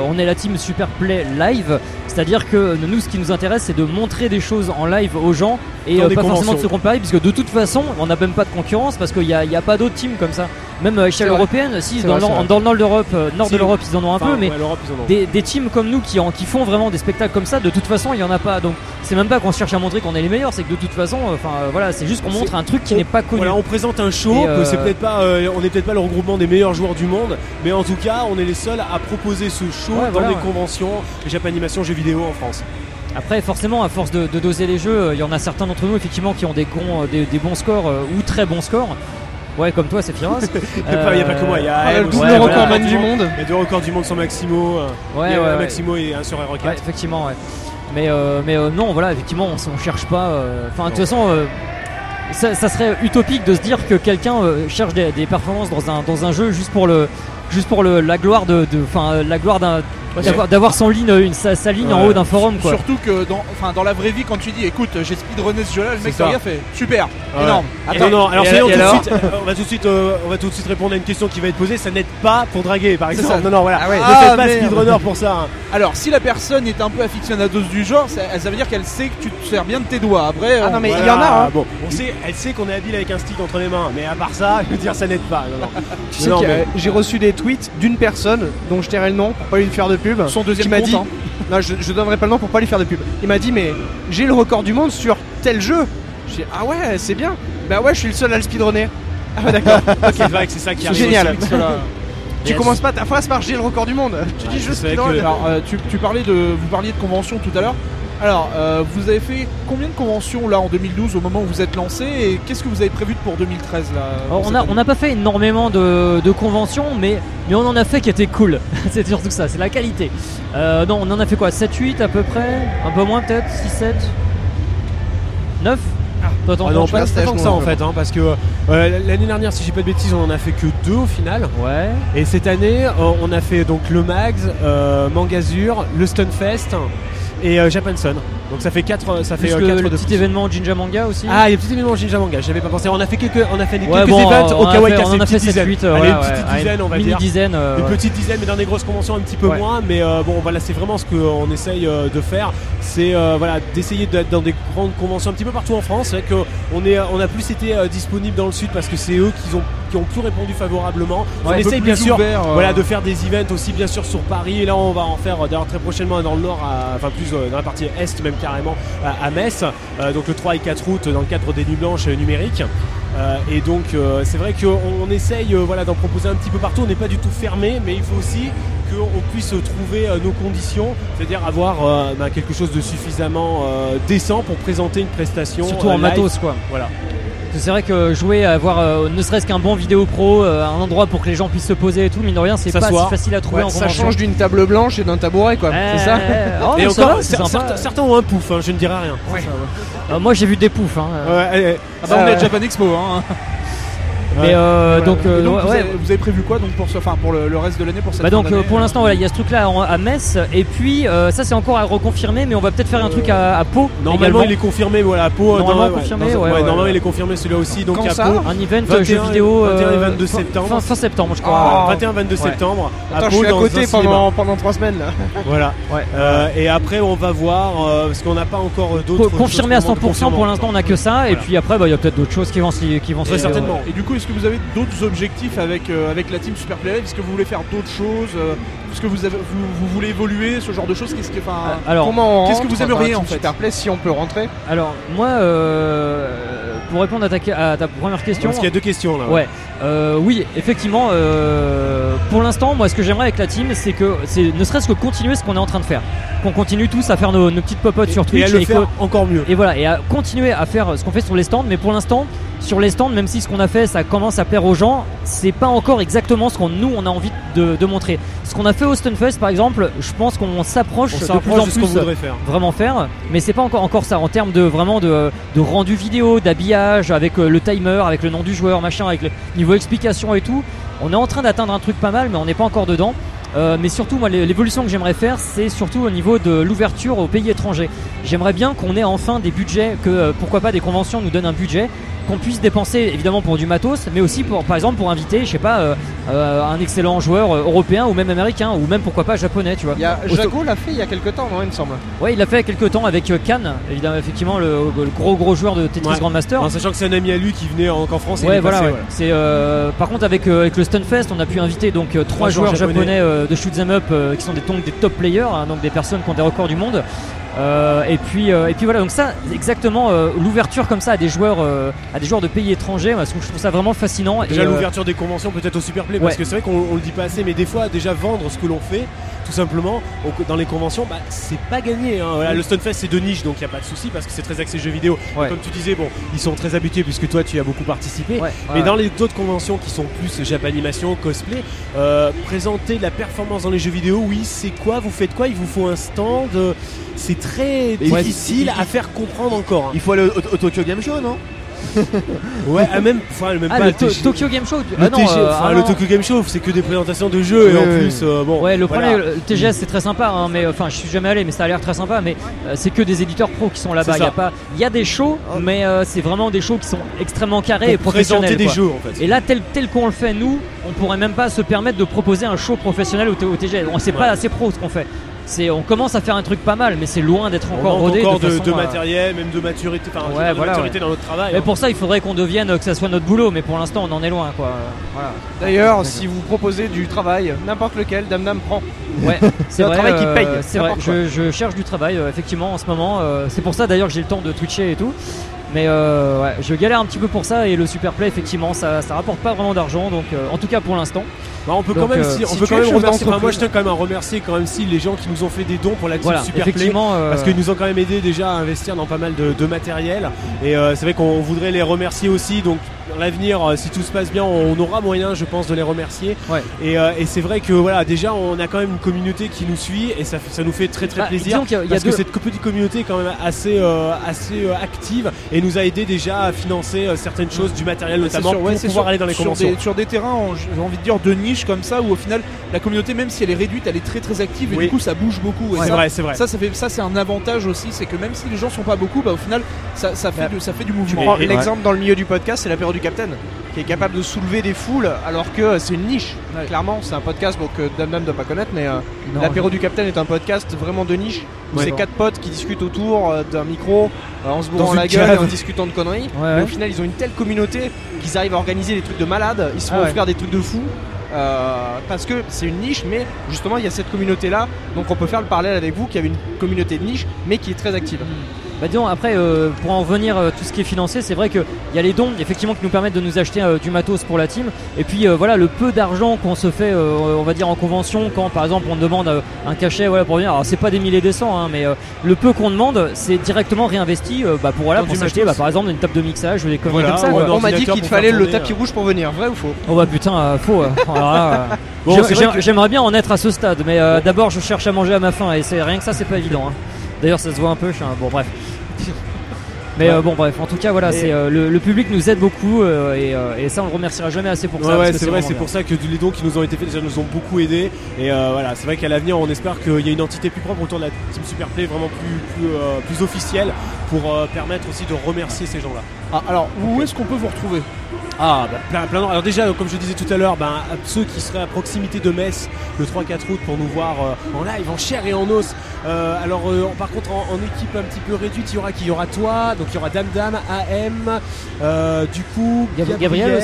on est la team Super Play Live, c'est-à-dire que nous, ce qui nous intéresse, c'est de montrer des choses en live aux gens et pas forcément de se comparer, puisque de toute façon, on n'a même pas de concurrence parce qu'il n'y a, y a pas d'autres teams comme ça. Même à échelle vrai. européenne, si dans, vrai, le, dans nord euh, nord Si. de l'Europe, ils en ont un Enfin, peu, mais ouais, ont. des, des teams comme nous qui, en, qui font vraiment des spectacles comme ça, de toute façon, il y en a pas. Donc, c'est même pas qu'on cherche à montrer qu'on est les meilleurs, c'est que de toute façon, euh, enfin euh, voilà, c'est juste qu'on montre un truc qui n'est pas connu. Voilà, on présente un show, Et, que euh, c'est peut-être pas, euh, on n'est peut-être pas le regroupement des meilleurs joueurs du monde, mais en tout cas, on est les seuls à proposer ce show Ouais, dans voilà, des ouais. conventions Japanimation jeux vidéo en France. Après, forcément, à force de, de doser les jeux, euh, il y en a certains d'entre nous effectivement qui ont des, gros, euh, des, des bons scores euh, ou très bons scores. Ouais, comme toi, c'est Firas. Il n'y a, pas- il y a pas que moi, il y a Ah, AM le aussi. double ouais, recordman voilà. du monde. Il y a deux records du monde sur Maximo. euh, Ouais, il y a ouais, un ouais. Maximo et un sur R4. Ouais, effectivement, ouais. Mais, euh, mais euh, non, voilà, effectivement, on, on cherche pas. euh, Enfin, de toute façon, euh, ça, ça serait utopique de se dire que quelqu'un euh, cherche des, des performances dans un, dans un jeu juste pour le. Juste pour le, la gloire de, enfin la gloire d'un, d'avoir, d'avoir son ligne, une, sa, sa ligne en haut d'un forum quoi. Surtout que dans, la vraie vie, quand tu dis écoute, j'ai speedrunné ce jeu-là, le mec ça. derrière fait super, Ouais. énorme. non, non, alors et soyons et tout de alors suite, euh, on va tout de suite, euh, on va tout de suite répondre à une question qui va être posée. Ça n'aide pas pour draguer, par exemple. Non, non, voilà. Ah ouais. Ne Ah, faites pas merde. speedrunner pour ça. hein. Alors, si la personne est un peu aficionados du genre, ça, ça veut dire qu'elle sait que tu te sers bien de tes doigts. Après, Ah on- non, mais il Voilà. y en a, hein. Bon, on sait, elle sait qu'on est habile avec un stick entre les mains, mais à part ça, je veux dire, ça n'aide pas. Non, non. Tu sais Non, que mais- euh, j'ai reçu des tweets d'une personne dont je tairai le nom pour pas lui faire de pub. son deuxième qui m'a compte, dit hein. non je, je donnerai pas le nom pour pas lui faire de pub il m'a dit mais j'ai le record du monde sur tel jeu j'ai dit ah ouais c'est bien bah ouais je suis le seul à le speedrunner Ah, d'accord. C'est vrai que c'est ça qui arrive. génial. aussi. Tu Yes. commences pas ta phrase par j'ai le record du monde. Tu dis Ouais, juste que- Alors, euh, tu, tu parlais de, vous parliez de conventions tout à l'heure. Alors, euh, vous avez fait combien de conventions là en 2012 au moment où vous êtes lancé et qu'est-ce que vous avez prévu pour 2013 là Alors, on n'a pas fait énormément de, de conventions, mais, mais on en a fait qui étaient cool. c'est surtout ça, c'est la qualité. Euh, non, on en a fait quoi 7-8 à peu près? Un peu moins peut-être 6-7 9 Toi t'en Ah non, pas, tant que ça en fait, hein, parce que euh, l'année dernière, si j'ai pas de bêtises, on en a fait que deux au final. Ouais. Et cette année, on a fait donc le Mags, euh, Mangazur, le Stunfest et euh, Japanson. Donc ça fait 4 ça fait Plus euh, le, petit événement Jinja Manga aussi. Ah, il y a un petit événement Jinja Manga, j'avais pas pensé. On a fait quelques, on a fait quelques bon, events on au Kawaii on a fait petite 7 dizaine. 8 Allez, ouais, une petite dizaine, on va dire. dizaine euh, Une petite dizaine, mais dans des grosses conventions un petit peu moins. Mais euh, bon, voilà, c'est vraiment ce qu'on essaye euh, de faire. C'est euh, voilà, d'essayer d'être dans des grandes conventions un petit peu partout en France. C'est vrai qu'on est, on a plus été euh, disponible dans le sud parce que c'est eux qui ont, qui ont plus répondu favorablement. on essaye bien sûr ouvert, euh, voilà, de faire des events aussi bien sûr sur Paris. Et là, on va en faire euh, d'ailleurs très prochainement dans le nord, à- enfin plus euh, dans la partie est même carrément à, à Metz. Euh, donc le 3 et 4 août dans le cadre des Nuits Blanches numériques. Euh, et donc euh, c'est vrai qu'on on essaye euh, voilà, d'en proposer un petit peu partout. On n'est pas du tout fermé, mais il faut aussi qu'on puisse trouver nos conditions, c'est-à-dire avoir bah, quelque chose de suffisamment décent pour présenter une prestation. Surtout en live. matos quoi. Voilà. Parce que C'est vrai que jouer, avoir euh, ne serait-ce qu'un bon vidéo pro, euh, un endroit pour que les gens puissent se poser et tout, mine de rien, c'est pas si facile à trouver Ouais, en ça change d'une table blanche et d'un tabouret quoi. Eh, C'est ça oh, et ça encore, va, certains, certains ont un pouf, hein, je ne dirai rien. Euh, moi j'ai vu des poufs. Hein. Ouais, eh, eh, Ah bah, on est à. Japan Expo hein. Mais euh, donc, euh, donc, vous, ouais. avez, vous avez prévu quoi donc pour ce, enfin pour le, le reste de l'année pour cette Bah fin donc euh, pour l'instant voilà il y a ce truc là à Metz et puis euh, ça c'est encore à reconfirmer mais on va peut-être faire un truc à, à Pau Normalement, également. il est confirmé, voilà, pour Normalement confirmé, ouais, ouais, normalement, ouais. il est confirmé celui-là aussi. Donc Quand à ça Pau, un event 21, jeu vidéo 21 et euh, 22 fin- septembre. fin, fin septembre je crois. Ah. 21-22 septembre. Attends, à je Pau, suis à côté pendant, pendant 3 semaines là. Voilà. Ouais. Euh, et après, on va voir euh, parce qu'on n'a pas encore Co- d'autres. confirmé à choses 100% pour l'instant on a que ça et puis après bah, il y a peut-être d'autres choses qui vont qui vont certainement. Et du coup, est-ce que vous avez d'autres objectifs avec, euh, avec la team Super Play Est-ce que vous voulez faire d'autres choses euh, Est-ce que vous, avez, vous, vous voulez évoluer Ce genre de choses Qu'est-ce que, Alors Comment on qu'est-ce que vous aimeriez, en fait Superplay si on peut rentrer? Alors moi euh, pour répondre à ta, à ta première question Parce qu'il y a deux questions là. Ouais, euh, oui, effectivement. euh, pour l'instant, moi, ce que j'aimerais avec la team, c'est que, c'est ne serait-ce que continuer ce qu'on est en train de faire, qu'on continue tous à faire nos, nos petites popotes sur Et Twitch à le et, faire que- encore mieux. et voilà, et à continuer à faire ce qu'on fait sur les stands. Mais pour l'instant, sur les stands, même si ce qu'on a fait, ça commence à plaire aux gens, c'est pas encore exactement ce qu'on nous on a envie de, de montrer. Ce qu'on a fait au Stunfest, par exemple, je pense qu'on s'approche de plus en qu'on plus voudrait faire. vraiment faire, mais c'est pas encore encore ça en termes de vraiment de, de rendu vidéo, d'habillage, avec euh, le timer, avec le nom du joueur, machin, avec le niveau explication et tout. On est en train d'atteindre un truc pas mal, mais on n'est pas encore dedans. Euh, mais surtout, moi, l'é- l'évolution que j'aimerais faire, c'est surtout au niveau de l'ouverture aux pays étrangers. J'aimerais bien qu'on ait enfin des budgets, que euh, pourquoi pas des conventions nous donnent un budget, qu'on puisse dépenser évidemment pour du matos, mais aussi pour, par exemple, pour inviter, je sais pas, euh, euh, un excellent joueur euh, européen ou même américain ou même pourquoi pas japonais, tu vois. Jago l'a fait il y a quelques temps, non, il me semble. Ouais, il l'a fait il y a quelques temps avec Cannes, évidemment, effectivement, le, le gros gros joueur de Tetris Ouais. Grandmaster. En sachant que c'est un ami à lui qui venait en, qu'en France. et Ouais, voilà. passé, ouais. C'est euh, par contre avec euh, avec le Stunfest, on a pu inviter donc trois Trois joueurs joueurs japonais, japonais. euh, de shoot 'em up euh, qui sont des donc des top players, hein, donc des personnes qui ont des records du monde. Euh, et puis euh, et puis voilà donc ça exactement euh, l'ouverture comme ça à des joueurs à des joueurs de pays étrangers je trouve je trouve ça vraiment fascinant. Déjà l'ouverture des conventions peut-être au Superplay parce que c'est vrai qu'on on le dit pas assez mais des fois déjà vendre ce que l'on fait tout simplement dans les conventions bah, c'est pas gagné hein. Voilà, le Stunfest c'est de niche donc il y a pas de souci parce que c'est très axé jeux vidéo Ouais. comme tu disais bon ils sont très habitués puisque toi tu y as beaucoup participé ouais, mais dans les autres conventions qui sont plus Japanimation, cosplay, euh, présenter de la performance dans les jeux vidéo, oui, c'est quoi? Vous faites quoi? Il vous faut un stand euh, C'est très difficile il- à faire comprendre encore. hein. Il faut aller au, au- au Tokyo Game Show, non? Ouais, ah, même, enfin, même ah, pas le To-. Tokyo Game Show Le, ah non, TG, euh, ah le non. Tokyo Game Show, c'est que des présentations de jeux et en plus, euh, bon. Ouais, le voilà. problème, le TGS c'est très sympa, hein, mais enfin, je suis jamais allé, mais ça a l'air très sympa. Mais euh, c'est que des éditeurs pros qui sont là-bas. Il y a pas, il y a des shows, mais euh, c'est vraiment des shows qui sont extrêmement carrés et professionnels. des quoi. jeux en fait. Et là, tel, tel qu'on le fait, nous, on pourrait même pas se permettre de proposer un show professionnel au, TGS. On c'est pas assez pro ce qu'on fait. C'est, on commence à faire un truc pas mal, mais c'est loin d'être encore rodé. encore de, de, façon de à- matériel, même de maturité, enfin, Ouais, de voilà, maturité ouais. dans notre travail. Mais hein. pour ça, il faudrait qu'on devienne, euh, que ça soit notre boulot. Mais pour l'instant, on en est loin, quoi. Voilà. D'ailleurs, si vous proposez du travail, n'importe lequel, Dame Dame prend. Ouais, c'est un vrai. travail qui euh, paye, C'est vrai. Je, je cherche du travail, euh, effectivement, en ce moment. euh, c'est pour ça d'ailleurs que j'ai le temps de twitcher et tout. Mais euh, ouais, je galère un petit peu pour ça et le super play effectivement ça, ça rapporte pas vraiment d'argent donc euh, en tout cas pour l'instant. Bah, on peut Donc, quand même, euh, si, on si peut quand même remercier. enfin, moi, je tiens quand même à remercier quand même si les gens qui nous ont fait des dons pour la team Voilà, euh, Parce qu'ils nous ont quand même aidé déjà à investir dans pas mal de, de matériel. Et euh, c'est vrai qu'on voudrait les remercier aussi. Donc dans l'avenir euh, si tout se passe bien on aura moyen je pense de les remercier. Ouais. et, euh, et c'est vrai que voilà déjà on a quand même une communauté qui nous suit et ça, ça nous fait très très Bah, plaisir y a- il y a parce que deux- cette petite communauté est quand même assez euh, assez euh, active et nous a aidé déjà à financer euh, certaines choses du matériel notamment sûr, ouais, pour c'est pouvoir sur- aller dans les sur conventions. des, sur des terrains, j'ai envie de dire, de niche comme ça, où au final, la communauté, même si elle est réduite, elle est très très active et Oui. du coup, ça bouge beaucoup. Et c'est vrai c'est vrai Ça, ça, fait, ça c'est un avantage aussi, c'est que même si les gens sont pas beaucoup, bah, au final, ça, ça, fait, Bah, de- ça fait du mouvement. l'exemple dans le milieu du podcast, c'est l'apéro du Capitaine, qui est capable de soulever des foules, alors que euh, c'est une niche. Ouais. Clairement, c'est un podcast bon, que Dame Dame doit pas connaître, mais euh, l'apéro du Capitaine est un podcast vraiment de niche. Où Ouais. c'est quatre potes qui discutent autour euh, d'un micro, euh, en se bourrant la gueule et en discutant de conneries. Ouais, ouais. Mais au final, ils ont une telle communauté qu'ils arrivent à organiser des trucs de malades. Ils se font Ah ouais. offrir des trucs de fous. Euh, parce que c'est une niche, mais justement il y a cette communauté là, donc on peut faire le parallèle avec vous qui avez une communauté de niche, mais qui est très active. Bah disons après euh, pour en revenir euh, tout ce qui est financé c'est vrai qu'il y a les dons effectivement qui nous permettent de nous acheter euh, du matos pour la team et puis euh, voilà le peu d'argent qu'on se fait euh, on va dire en convention quand par exemple on demande euh, un cachet voilà pour venir alors c'est pas des milliers des cents hein, mais euh, le peu qu'on demande c'est directement réinvesti euh, bah, pour voilà pour s'acheter bah, par exemple une table de mixage ou des Voilà, comme ça ouais. On m'a dit qu'il fallait le tapis euh. rouge pour venir, vrai ou faux? Oh bah putain euh, faux euh. Euh, Bon, que- j'aimerais bien en être à ce stade mais euh, d'abord je cherche à manger à ma faim et c'est rien que ça c'est pas évident hein. d'ailleurs ça se voit un peu je suis un- bon bref mais euh, bon bref en tout cas voilà Et- c'est euh, le, le public nous aide beaucoup euh, et, euh, et ça on le remerciera jamais assez pour ça Ouais, ouais, c'est vrai, c'est pour ça que les dons qui nous ont été faits déjà nous ont beaucoup aidé. Et euh, voilà, c'est vrai qu'à l'avenir, on espère qu'il y a une entité plus propre autour de la Team Superplay, vraiment plus, plus, euh, plus officielle, pour euh, permettre aussi de remercier ces gens-là. Ah, alors, où est-ce qu'on peut vous retrouver? Ah, bah, plein, plein. Alors déjà, comme je disais tout à l'heure, ben, ceux qui seraient à proximité de Metz le 3-4 août pour nous voir euh, en live, en chair et en os. Euh, alors, euh, par contre, en, en équipe un petit peu réduite, il y aura qui? Il y aura toi, donc il y aura Dame Dame, AM, du coup, Gab- Gabriel,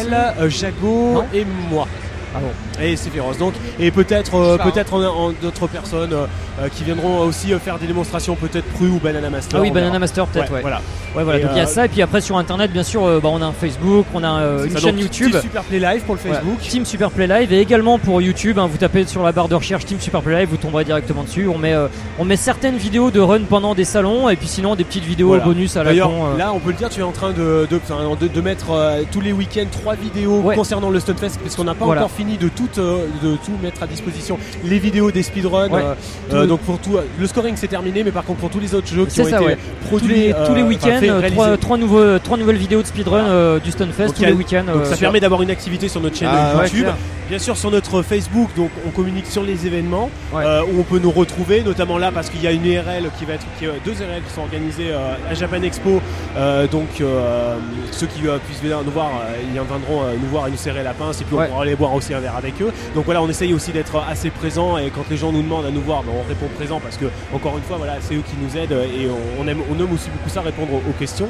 Gabriel Jago Non et moi. Ah bon. Et c'est féroce. Donc, et peut-être euh, peut-être en, en d'autres personnes euh, euh, qui viendront aussi faire des démonstrations, peut-être Pru ou Banana Master. ah oui Banana verra. Master peut-être ouais, Voilà. Ouais, voilà Et, donc il y a ça et puis après sur internet bien sûr bah, on a un Facebook on a une ça, chaîne donc, YouTube Team Super Play Live pour le Voilà, Facebook. Team Super Play Live et également pour YouTube hein, vous tapez sur la barre de recherche Team Super Play Live vous tomberez directement dessus on met, on met certaines vidéos de run pendant des salons et puis sinon des petites vidéos Voilà. bonus à la con là, on peut le dire, tu es en train de, de, de- de mettre tous les week-ends trois vidéos concernant le Stunfest, parce qu'on n'a pas encore fini de tout, euh, de tout mettre à disposition. Les vidéos des speedruns, Ouais. euh, euh, donc pour tout, le scoring c'est terminé, mais par contre pour tous les autres jeux qui ont ça, été ouais. produits, tous les, tous les enfin, week-ends trois, trois, nouveaux, trois nouvelles vidéos de speedrun du Stunfest Donc, tous a- les week-ends Donc ça permet d'avoir une activité sur notre chaîne Ah, YouTube. Bien sûr sur notre Facebook, donc on communique sur les événements où on peut nous retrouver, notamment là parce qu'il y a une URL qui va être, qui, deux URL qui sont organisées à Japan Expo. Donc ceux qui puissent venir nous voir, ils viendront nous voir et nous serrer la pince et puis on pourra aller boire aussi un verre avec eux. Donc voilà, on essaye aussi d'être assez présent et quand les gens nous demandent à nous voir, ben, on répond présent parce que encore une fois, voilà, c'est eux qui nous aident et on, on aime, on aime aussi beaucoup ça, répondre aux, aux questions.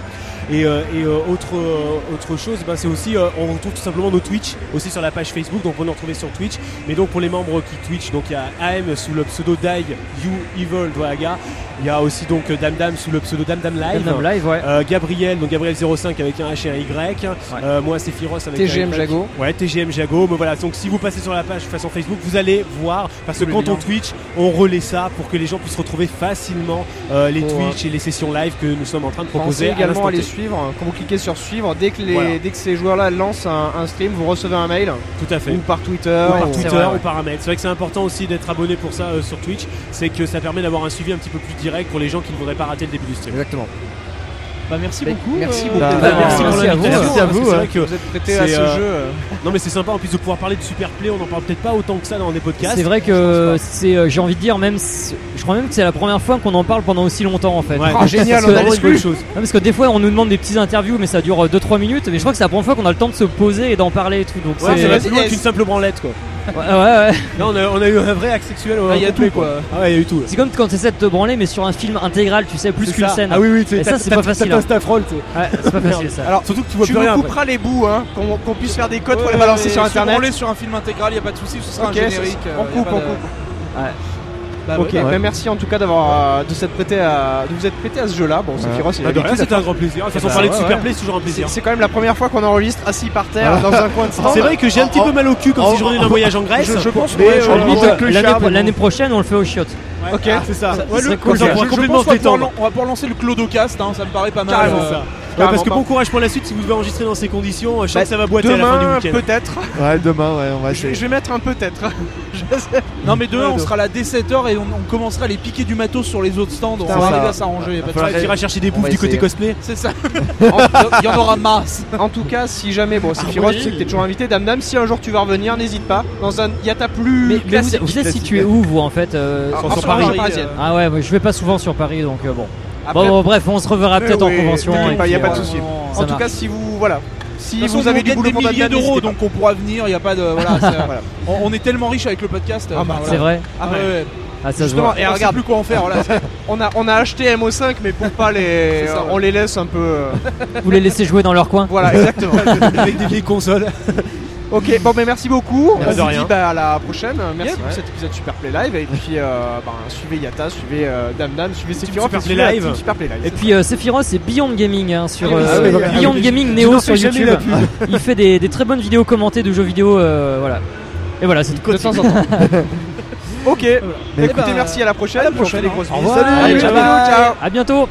Et, euh, et, euh, autre, euh, autre chose, ben, c'est aussi, on retrouve tout simplement nos Twitch aussi sur la page Facebook, donc on peut nous retrouver sur Twitch. Mais donc pour les membres qui Twitch, donc il y a AM sous le pseudo Dai You Evil Dwaga. Il y a aussi donc Dame Dame sous le pseudo Dame Dame Live. Ouais Gabriel, donc Gabriel 05 avec un H et un Y. Moi c'est Firos avec un TGM Y. Jago. Ouais, TGM Jago. Mais voilà, donc si vous passez sur la page façon Facebook, vous allez voir parce que quand on. Twitch, on relaie ça pour que les gens puissent retrouver facilement euh, les Twitch et les sessions live que nous sommes en train de proposer. Pensez également à les suivre. Quand vous cliquez sur suivre, dès que, les, Voilà. dès que ces joueurs-là lancent un, un stream, vous recevez un mail Tout à fait. ou par Twitter. ou par Twitter vrai, ouais. ou par un mail. C'est vrai que c'est important aussi d'être abonné pour ça euh, sur Twitch. C'est que ça permet d'avoir un suivi un petit peu plus direct pour les gens qui ne voudraient pas rater le début du stream. Exactement. Bah, merci Mais- beaucoup. merci euh, beaucoup. Bah, Bah, merci merci pour à vous. Merci à vous. c'est hein. vrai que Vous êtes prêtés à ce euh, jeu. non mais c'est sympa en plus de pouvoir parler du super play. On en parle peut-être pas autant que ça dans des podcasts. c'est vrai que c'est euh, j'ai envie de dire même je crois même que c'est la première fois qu'on en parle pendant aussi longtemps en fait Ouais. Ah, génial, Parce on que- a vraiment une bonne chose. Non, parce que des fois on nous demande des petites interviews mais ça dure 2-3 minutes mais je crois que c'est la première fois qu'on a le temps de se poser et d'en parler et tout donc Ouais, c'est plus loin qu'une simple branlette quoi. Ouais, ouais. Là on a, on a eu un vrai axe sexuel. au Ah, il y a tout, quoi. Ah ouais, il y a eu tout. c'est comme quand tu essaies de te branler mais sur un film intégral tu sais plus qu'une scène Ah oui oui. Et ça, c'est pas facile, hein. tu ouais, c'est pas facile ça Alors, Surtout que tu vois tu plus rien. après. couperas les bouts, hein, qu'on puisse faire des codes pour Ouais, les balancer mais sur internet. branler sur un film intégral, il a pas de souci, ce sera un générique. on euh, y coupe, on coupe. bah Bah ok, ouais. bah merci en tout cas d'avoir euh, de s'être prêté à de vous être prêté à ce jeu-là. Bon, Sephiroth, a Bah, c'était un grand plaisir. De toute façon, bah, parler de ouais, Super ouais. Play, c'est toujours un plaisir. c'est quand même la première fois qu'on enregistre assis par terre dans un coin de stand. C'est vrai que j'ai un petit peu mal au cul si je revenais d'un voyage en Grèce. Je, je pense ouais, euh, euh, l'année prochaine, on le fait au chiottes. Ok. Ah, c'est ça. Ouais, on va pouvoir lancer le Clodocast, hein, ça me paraît pas mal. Euh. Ouais, parce que bon courage pour la suite si vous devez enregistrer dans ces conditions. Je sens Bah, que ça va boiter à la fin Demain, du week-end. peut-être. Ouais, demain, ouais, on va Je, essayer. je vais mettre un peut-être. Je. Non mais demain Ouais, on sera là dès 7h et on, on commencera à les piquer du matos sur les autres stands, on va arriver à s'arranger, y a. Tu iras chercher des On bouffes va du côté cosplay. c'est ça. Il y en aura masse. En tout cas, si jamais, bon, Sephiroth, oui. tu sais que t'es toujours invité, Dame Dame, si un jour tu vas revenir, n'hésite pas. Dans un Yata plus Mais, mais vous, êtes situé où, vous, en fait euh, Ah, sur- Paris, euh, Ah ouais, je vais pas souvent sur Paris, donc euh, bon. Après, Bon, bon, bref, on se reverra Mais peut-être oui, en convention. t'inquiète et pas, puis, y a pas de euh, souci. en tout marche. cas, si vous, voilà, si vous avez du boulot pour milliers d'euros, donc on pourra venir, il y a pas de voilà, on, on est tellement riche avec le podcast. Ah, bah, enfin, C'est vrai Ah, ouais, ouais. Ah, ça Justement, et on sait regarde, plus quoi en faire. Voilà. on a, on a acheté MO5, mais pour pas les, C'est ça, ouais. on les laisse un peu. euh, Vous les laissez jouer dans leur coin Voilà, exactement. Avec des vieilles consoles. Ok, bon, mais merci beaucoup. Merci on rien. dit bah, à la prochaine. Merci pour cet épisode Super Play Live. Et puis, euh, ben, suivez Yata, suivez euh, Dame, suivez Sephiroth, Super Play Live. team Super Play Live. Et puis euh, Sephiroth, c'est Beyond Gaming hein, sur Ah oui, euh, ah oui, voilà. Beyond Ah, Gaming Neo sur YouTube. Il fait des, des très bonnes vidéos commentées de jeux vidéo, euh, voilà. Et voilà, c'est de temps en temps. ok, Eh écoutez, ben, merci à la prochaine. à la prochaine, hein. grosses Au bisous. revoir. Allez, Allez, ciao, bye. ciao. À bientôt.